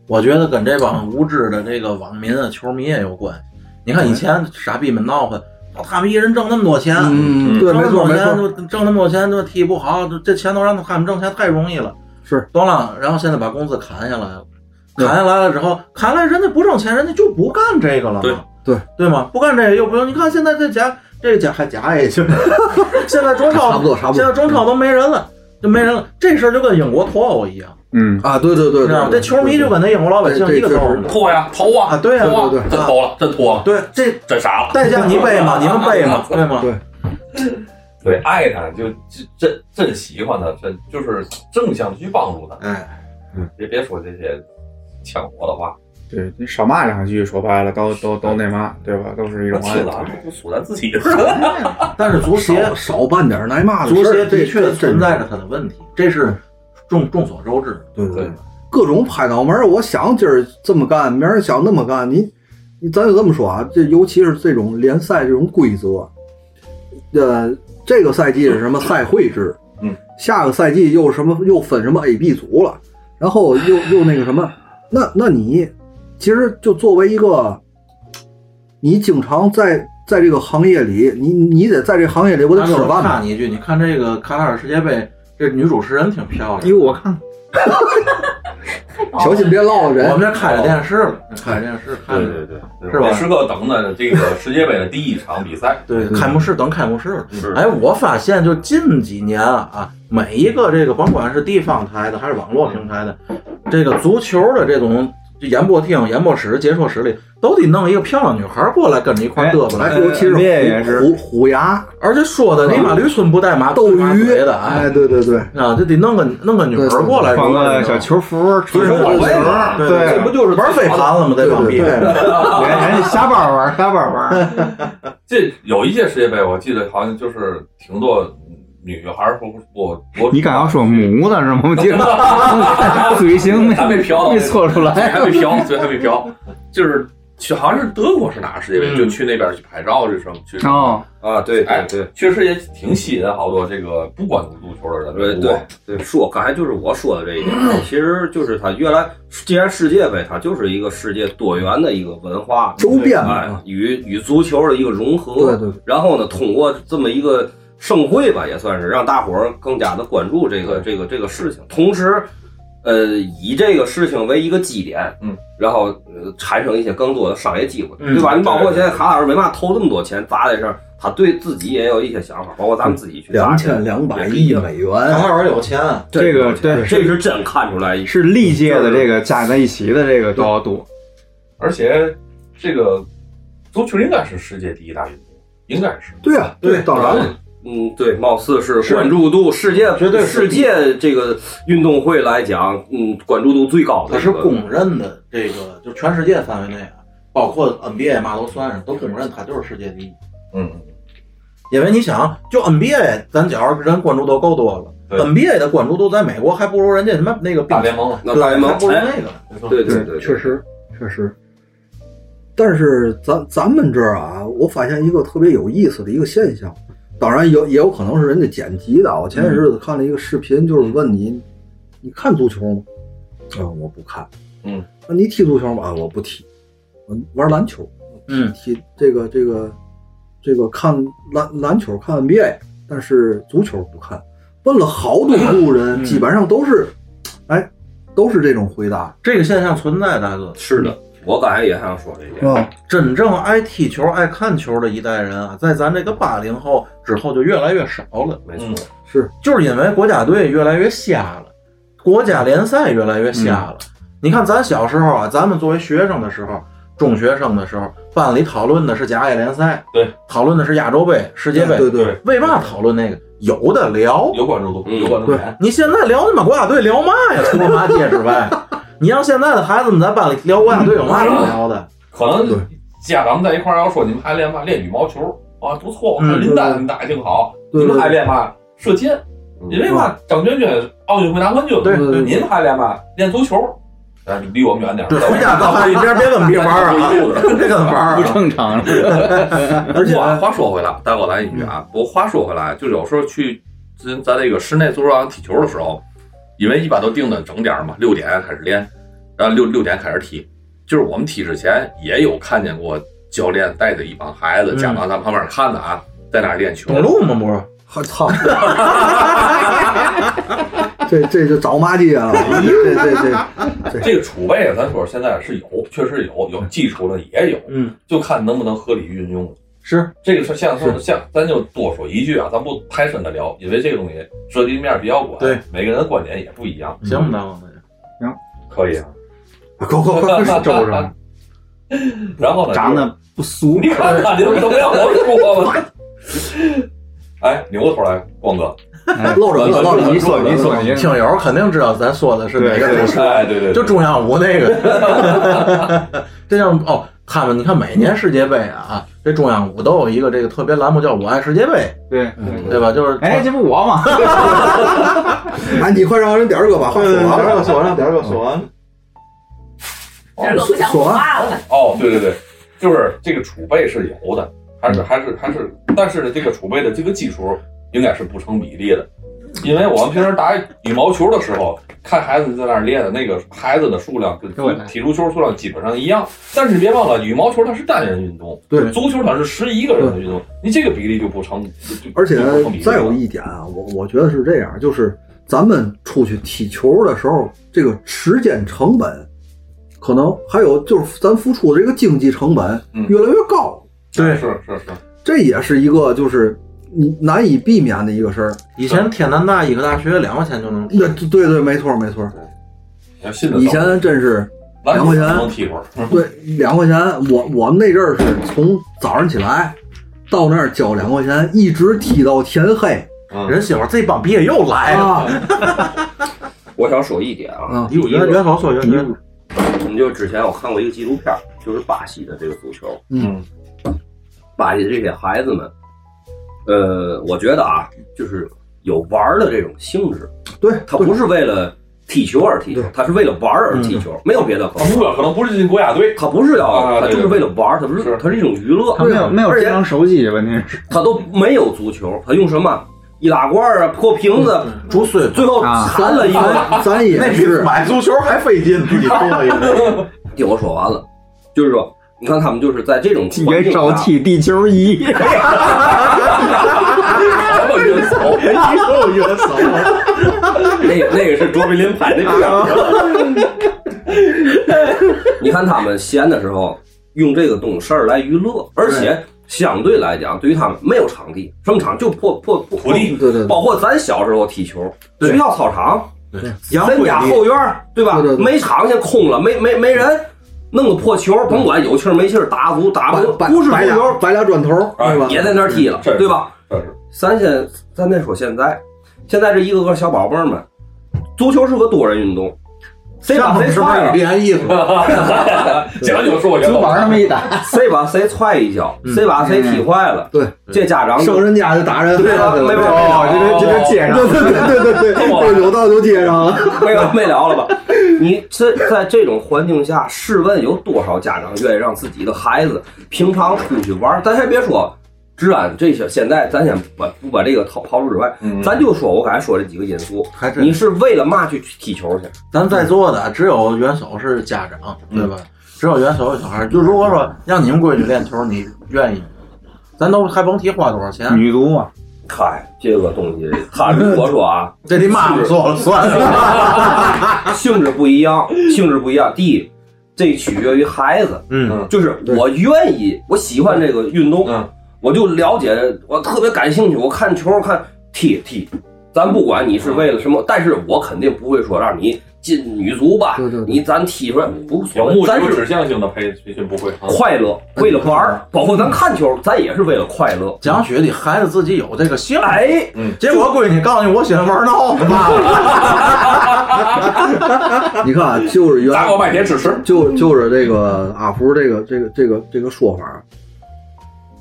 我觉得跟这帮无知的这个网民啊、球迷也有关系。你看以前傻逼们闹腾，哦他们一人挣那么多钱，嗯，对，挣那么没错没多钱，错，挣那么多钱，就踢不好，这钱都让他们挣钱太容易了，是懂了？然后现在把工资砍下来了，对砍下来了之后，砍下来人家不挣钱，人家就不干这个了对嘛，对。对。吗？不干这个又不用，你看现在这假这个假还假 A 去，现在中超差不多差不多。现在中超都没人了，就没人了，这事儿就跟英国脱欧一样，嗯，啊，对对对知道吗？对，这球迷就跟那英国老百姓一个这这道理。脱呀，投啊，啊对呀对对真投了，真脱了，对，这真傻了。代价你背吗？你们背吗？对。吗？对对，爱他就真真真喜欢他，真就是正向去帮助他，哎，别别说这些抢火的话，对你少骂两句，说白了都都都那嘛，对吧？都是一种爱气咱就说咱自己。但是足协少少办点挨骂的足事儿，这协的确这存在着他的问题，这是众众所周知。对对对，各种拍脑门儿，我想今儿这么干，明儿想那么干，你你咱就这么说啊，这尤其是这种联赛这种规则，呃，这个赛季是什么赛会制，嗯，下个赛季又什么又分什么 A、B 组了，然后又又那个什么，那那你其实就作为一个，你经常在在这个行业里，你你得在这行业里，我得那我吃饭。插你一句，你看这个卡塔尔世界杯，这女主持人挺漂亮。哟，我看 小心别落了人我。们这开着电视了，开着电视看着。对对对，是吧时刻等着这个世界杯的第一场比赛。对，开幕式等开幕式了。是哎，我发现就近几年啊，每一个这个甭管是地方台的还是网络平台的，这个足球的这种演播厅、演播室、解说室里，都得弄一个漂亮女孩过来跟着一块儿嘚啵哎，来，虎虎牙、而且说的你妈驴村不带马斗鱼的，哎，哎，对对对，啊，这得弄个弄个女孩过来，穿个小球服，吹对个小对这不就是玩飞盘了吗？这帮逼，对对 人人家瞎玩玩，瞎玩玩。这有一届世界杯，我记得好像就是挺多女孩儿说我我你刚要说母的是吗？我记得 嘴型没还没飘到没错出来。还没飘，对，还没飘，就是去好像是德国是哪个世界杯，嗯就去那边去拍照去什么去。哦，啊？对哎对对。确实也挺吸引好多这个不关注足球的人。对对对，说刚才就是我说的这一点，其实就是它原来既然世界杯，它就是一个世界多元的一个文化周边嘛哎，与与足球的一个融合。对对对然后呢，通过这么一个盛会吧，也算是让大伙儿更加的关注这个这个这个事情，同时，呃，以这个事情为一个基点，嗯，然后呃产生一些更多的商业机会，嗯对吧？你包括现在卡塔尔为嘛投这么多钱砸在这儿，他对自己也有一些想法，包括咱们自己去砸两钱千两百亿美元卡，塔尔有钱，这个对这是真看出来是历届的这个加在一起的这个都要多。而且这个足球应该是世界第一大运动，应该是。对啊，对当然了，嗯，对，貌似是是关注度世界绝对世界这个运动会来讲，嗯，关注度最高的它。是公认的，这个就全世界范围内啊，包括 NBA 嘛都算上，都公认它就是世界第一。嗯，因为你想，就 NBA，咱觉着人关注度够多了，NBA 的关注度在美国还不如人家什么那个大联盟对那大联盟还不如哎那个。对对对，确实确实。但是咱咱们这儿啊，我发现一个特别有意思的一个现象，当然有也有可能是人家剪辑的啊。我前些日子看了一个视频，就是问你，你看足球吗？啊、我不看。嗯，那你踢足球吗？啊，我不踢。我玩篮球，嗯，踢这个这个这个看篮篮球看 NBA，但是足球不看。问了好多路人，嗯基本上都是，哎，都是这种回答这个现象存在，大哥。是的，我刚才也想说这一点。啊。真正爱踢球、爱看球的一代人啊，在咱这个八零后之后就越来越少了，没错，是就是因为国家队越来越瞎了，国家联赛越来越瞎了。你看咱小时候啊，咱们作为学生的时候，中学生的时候，班里讨论的是甲 A 联赛，对，讨论的是亚洲杯、世界杯，对对，为嘛讨论那个？有的聊。有关注度，嗯有关注点。你现在聊他妈国家队聊嘛呀？除了骂街之外，你让现在的孩子们在班里聊国家队有嘛可聊的？可能家长在一块儿要说你们还练嘛？练羽毛球啊，不错，我嗯看林丹打得挺好。你们还练嘛？射箭，因为嘛？张娟娟奥运会拿冠军，对对对您还练嘛？练足球，但是离我们远点儿。对，回家到饭一边别跟别玩啊，别跟玩儿不啊。正常了。而且话话说回来，大哥来一句啊，不过话说回来，就有时候去咱咱这个室内足球场踢球的时候，因为一般都定的整点儿嘛，六点开始练，然后六六点开始踢。就是我们踢之前也有看见过教练带着一帮孩子，嗯家长在旁边看着啊，在那练球。公路吗不是？我 操！这这就找骂街了，这这这 这个储备啊，咱说现在是有，确实有，有基础的也有，嗯，就看能不能合理运用。是这个是像说像，咱就多说一句啊，咱不太深的聊，因为这个东西涉及面比较广，对，每个人的观点也不一样。行吧，大哥。可以啊。快快快快周上然后呢，长得不俗你，看看，你们都不让我说了。哎，扭过头来，光哥，哎露着了露着你说你说你听友肯定知道咱说的是哪个故事，哎，对对，对就中央五那个。这叫哦，他们你看每年世界杯啊，这中央五都有一个这个特别栏目叫“我爱世界杯对，”，对吧？就是哎，这不我吗？哎，你快让人点儿哥把话说完了。说完，点儿哥说完。这个不想说话了。哦，对对对，就是这个储备是有的，还是还是还是，但是呢，这个储备的这个基数应该是不成比例的，因为我们平时打羽毛球的时候，看孩子在那儿练的那个孩子的数量跟对。踢足球数量基本上一样，但是别忘了，羽毛球它是单人运动，对。足球它是十一个人的运动，你这个比例就不成，而且再有一点啊，我我觉得是这样，就是咱们出去踢球的时候，这个时间成本，可能还有就是咱付出的这个经济成本嗯。越来越高，对是是是，这也是一个就是你难以避免的一个事儿。以前天南大医科大学两块钱就能那对对，没错没错，以前真是两块钱。能踢会儿，对两块钱，我我们那阵儿是从早上起来到那儿交两块钱，一直踢到天黑嗯。人媳妇儿这帮毕业又来了。啊。我想说一点啊，啊！元元元首说元元，你就之前我看过一个纪录片，就是巴西的这个足球，嗯。巴西的这些孩子们，呃，我觉得啊，就是有玩儿的这种性质，对，他不是为了踢球而踢球，他是为了玩而踢球，没有别的可能。目标可能不是进国家队，他不是要，他就是为了玩，他不是是，他是一种娱乐他。没有没有智能手机，问题是他都没有足球，他用什么易拉罐啊、破瓶子，竹笋最后残了一个。咱咱也 那比是买足球还费劲，自己做一个。听我说完了，就是说，你看他们就是在这种环境下，招踢地球仪，什么人手？又元首，那个那个是卓别林拍的片儿。你看他们闲的时候用这个懂事儿来娱乐，而且相对来讲，对于他们没有场地，什么场就破破破土地对对对包括咱小时候踢球，对学校操场，杨咱家后院儿对吧？对对对没场现空了，没没没人，弄个破球，甭管有气儿没气儿，打足打不摆不是足摆俩球，摆俩砖头，对吧？也在那儿踢了，对吧？咱先咱再说现在，现在这一个个小宝贝儿们，足球是个多人运动，谁把谁踹了，练艺术？讲究说足板那么一打，谁把谁踹一脚，谁把谁踢坏了，对，这家长就生人家就打人，对了？没没了，就这就接上对，对对对对对，对，有道就接上了。没完没了了吧？你这在这种环境下，试问有多少家长愿意让自己的孩子平常出去玩？咱先别说治安这些，现在咱先把不把这个抛抛出之外，嗯咱就说我刚才说这几个因素，还真你是为了嘛去踢球去？咱在座的只有元首是家长，对吧？只有元首有小孩儿。就如果说让你们闺女练球，你愿意？咱都还甭提花多少钱，女足嘛，嗨，这个东西，他如果说啊，这得妈妈说了算。性质不一样，性质不一样。第一，这取决于孩子，嗯就是我愿意，我喜欢这个运动，嗯我就了解，我特别感兴趣，我看球看踢踢，咱不管你是为了什么，但是我肯定不会说让你进女足吧，对对对。你咱踢出来无所谓，咱是有指向性的培培训不会啊。快乐，为了玩儿，包括咱看球，咱也是为了快乐。讲学的孩子自己有这个兴趣，哎，结果闺女告诉你我喜欢玩闹，妈 你看啊，就是原砸锅卖铁支持，就就是这个阿福这个这个这个这个说法，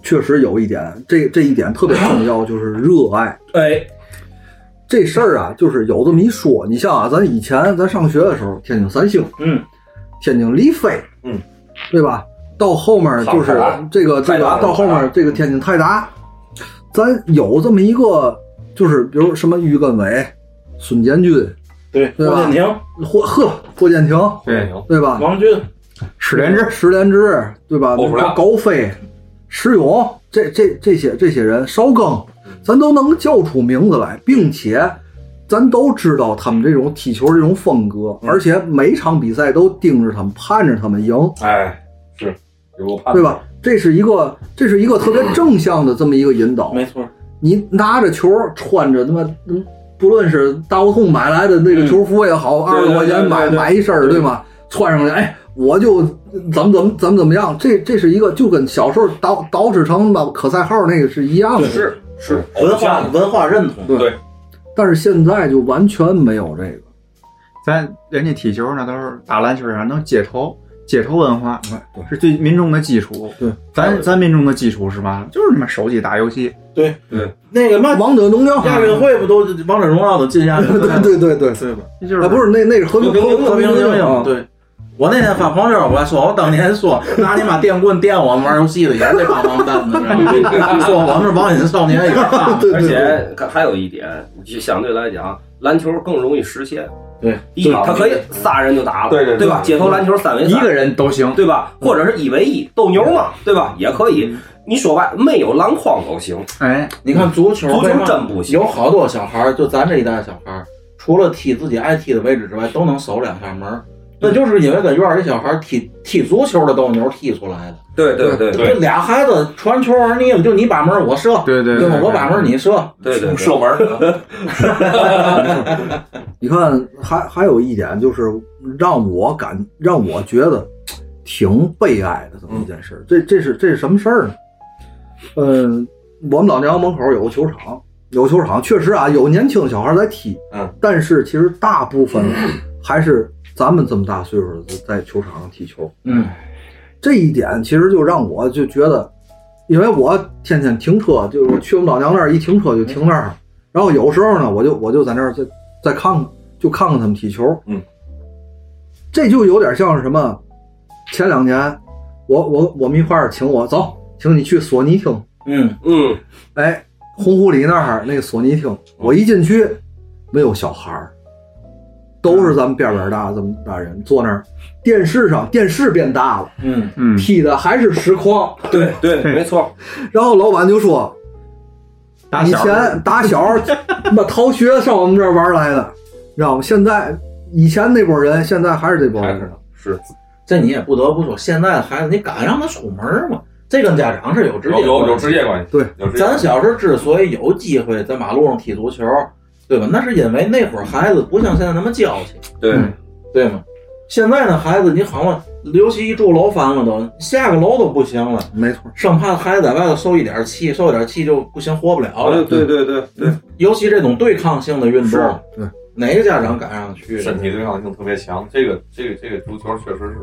确实有一点，这这一点特别重要，就是热爱。哎，这事儿啊，就是有这么一说。你像啊，咱以前咱上学的时候，天津三星，嗯，天津力飞，嗯，对吧？到后面就是这个这个到后面这个天津泰达，咱有这么一个，就是比如什么于根伟、孙建军，对，对吧？霍建廷、霍呵霍建廷，对，对吧？王军，史连志，石连志，对吧？高飞、石勇，这这这些这些人，邵庚，咱都能叫出名字来，并且咱都知道他们这种踢球这种风格，而且每场比赛都盯着他们，盼着他们赢，哎，是有个判对吧？这是一个这是一个特别正向的这么一个引导。没错，你拿着球，穿着他妈，嗯不论是大胡同买来的那个球服也好，二十块钱买买一身儿，对吗？穿上去，哎，我就怎么怎么怎么怎么样，这这是一个就跟小时候导导致成吧可赛号那个是一样的。是是文化文化认同，对，但是现在就完全没有这个。咱人家踢球那都是打篮球上能街头，街头文化是最民众的基础。对，咱咱民众的基础是嘛？就是他妈手机打游戏。对对，那个嘛，王者荣耀，亚运会不都王者荣耀都进亚运会了？对对对对，对吧？这就是啊，不是那那是和平和平和平精啊英，对。我那天发朋友圈，我还说，我当年说拿你妈电棍电我们玩游戏的也是这帮王蛋子，说我们是网瘾少年也是而且还有一点，就相对来讲，篮球更容易实现。对，第一，他可以仨人就打了，对对对对吧？街头篮球三 v 三，一个人都行。对吧？或者是一 v 一斗牛嘛，对吧？也可以。你说白，没有篮筐都行。哎，你看足球，足球真不行有好多小孩儿，就咱这一代小孩儿，除了踢自己爱踢的位置之外，都能守两下门儿。那就是因为跟院儿里小孩踢踢足球的斗牛踢出来的。对对对对这俩孩子传球玩腻了，就你把门我射，对对对吧？我把门你射，对对，射门，你看，还还有一点就是让我感让我觉得挺悲哀的这么一件事。这这是这是什么事儿呢？嗯，我们老娘门口有个球场，有球场确实啊有年轻的小孩在踢，嗯，但是其实大部分还是咱们这么大岁数在球场上踢球。嗯，这一点其实就让我就觉得，因为我天天停车，就是去我们老娘那儿一停车就停那儿，然后有时候呢，我就我就在那儿再再看看，就看看他们踢球。嗯，这就有点像是什么？前两年，我我我们一块儿请我走，请你去索尼厅。嗯，嗯，哎，洪湖里那儿那个索尼厅，我一进去没有小孩儿，都是咱们边边大这么大人坐那儿，电视上电视变大了，嗯，嗯，踢的还是实况。对对，没错。然后老板就说：“以打小前打小他妈逃学上我们这儿玩来的，你知道吗？现在以前那波人，现在还是这波人还是。这你也不得不说，现在的孩子你敢让他出门吗？这跟家长是有直接有有有关系直接关系，对，咱小时候之所以有机会在马路上踢足球，对吧？那是因为那会儿孩子不像现在那么娇气，对，嗯对吗？现在的孩子，你好嘛，尤其一住楼房了都，下个楼都不行了，没错，生怕孩子在外头受一点气，受一点气就不行，活不了了。对对对对对，尤其这种对抗性的运动，对，哪个家长敢上去？身体对抗性特别强，这个这个这个足球确实是，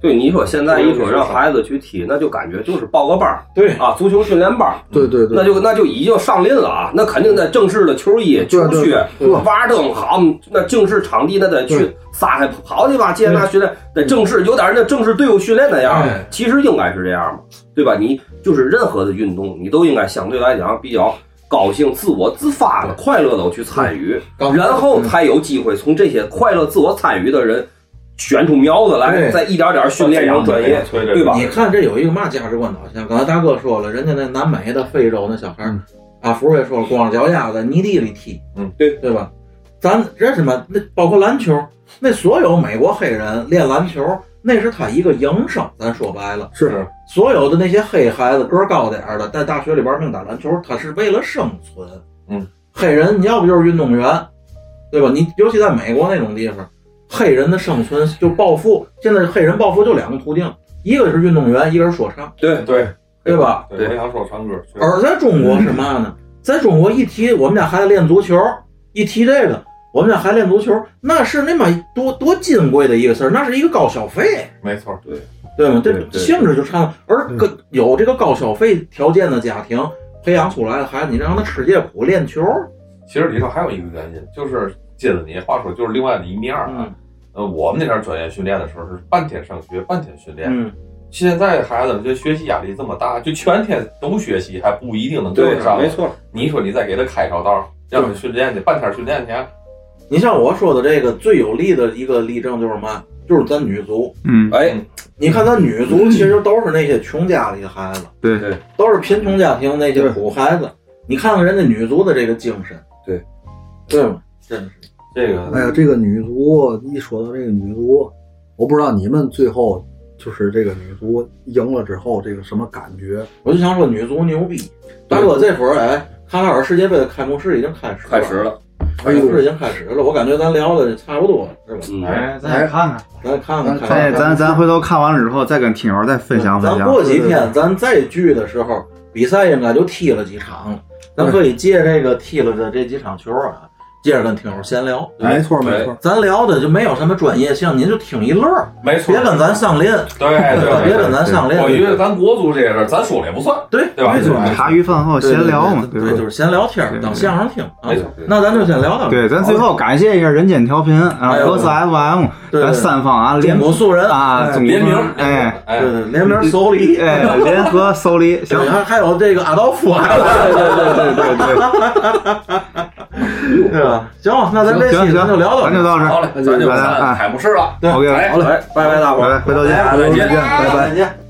对，你说现在一说让孩子去踢，那就感觉就是报个班儿对啊，足球训练班儿，对对对，那就那就已经上林了啊！那肯定得正式的球衣、球靴对、瓦灯好，那正式场地那得去撒开跑去吧，接那训练，得正式有点那正式队伍训练那样哎。其实应该是这样嘛，对吧？你就是任何的运动，你都应该相对来讲比较高兴、自我自发的、快乐的去参与，然后才有机会从这些快乐、自我参与的人选出苗子来，对再一点点训练成专业，对对吧？你看这有一个嘛价值观导向？刚才大哥说了，人家那南美的、非洲那小孩阿福也说了，光着脚丫子泥地里踢，嗯，对对吧？咱这什么？那包括篮球，那所有美国黑人练篮球，那是他一个营生。咱说白了，是所有的那些黑孩子个儿高点儿的，在大学里玩命打篮球，他是为了生存。嗯，黑人你要不就是运动员，对吧？你尤其在美国那种地方，黑人的生存就暴富。现在黑人暴富就两个途径，一个是运动员，一个是说唱，对对对吧？对，我想说唱歌，而在中国是嘛呢？在中国一提我们家孩子练足球，一提这个，我们家孩子练足球，那是那么多多金贵的一个事儿，那是一个高消费。没错，对，对吗？这性质就差了。而跟有这个高消费条件的家庭培养出来的孩子，你让他吃这苦练球，其实里头还有一个原因，就是接着你话说，就是另外的一面啊。嗯呃，我们那边专业训练的时候是半天上学，半天训练。嗯，现在孩子这学习压力这么大，就全天都学习，还不一定能对跟得上。没错，你说你再给他开条道，让他训练去，半天训练去，你像我说的这个最有力的一个例证就是嘛，就是咱女足。嗯，哎，你看咱女足其实都是那些穷家里的孩子，对对都是贫穷家庭那些苦孩子。你看看人家女足的这个精神，对，对吗？真是。这个哎呀，这个女足一说到这个女足，我不知道你们最后就是这个女足赢了之后这个什么感觉？我就想说女足牛逼，大哥这会儿哎，卡塔尔世界杯的开幕式已经开始开始了，开幕式已经开始了，我感觉咱聊的差不多了，是吧？嗯，哎，咱也看看，咱看看，看哎，咱咱回头看完了之后，再跟听友再分享分咱享。过几天咱再聚的时候，比赛应该就踢了几场了，咱可以借这个踢了的这几场球啊，接着跟听友闲聊。没错没错，咱聊的就没有什么专业性，您就听一乐儿，没错，别跟咱上链，对对对，别跟咱上链。我觉得咱国足这些事儿，咱说了也不算，对。对吧？没错茶余饭后闲聊嘛，对，就是闲聊天儿，当相声听。啊没错。那咱就先聊到这儿。对，咱最后感谢一下人间调频啊，格斯 FM，咱三方啊中联国素人，啊，联名，哎哎对，对，联名搜梨，哎，联合搜梨，行，，还还有这个阿道夫，对对对对对对 对吧？行吧，那咱行这期咱就聊到这儿。咱就到这儿，好嘞，咱就看开幕式了。对，OK，哎好嘞，拜拜大伙儿，拜拜，回头见。再见再见，拜拜。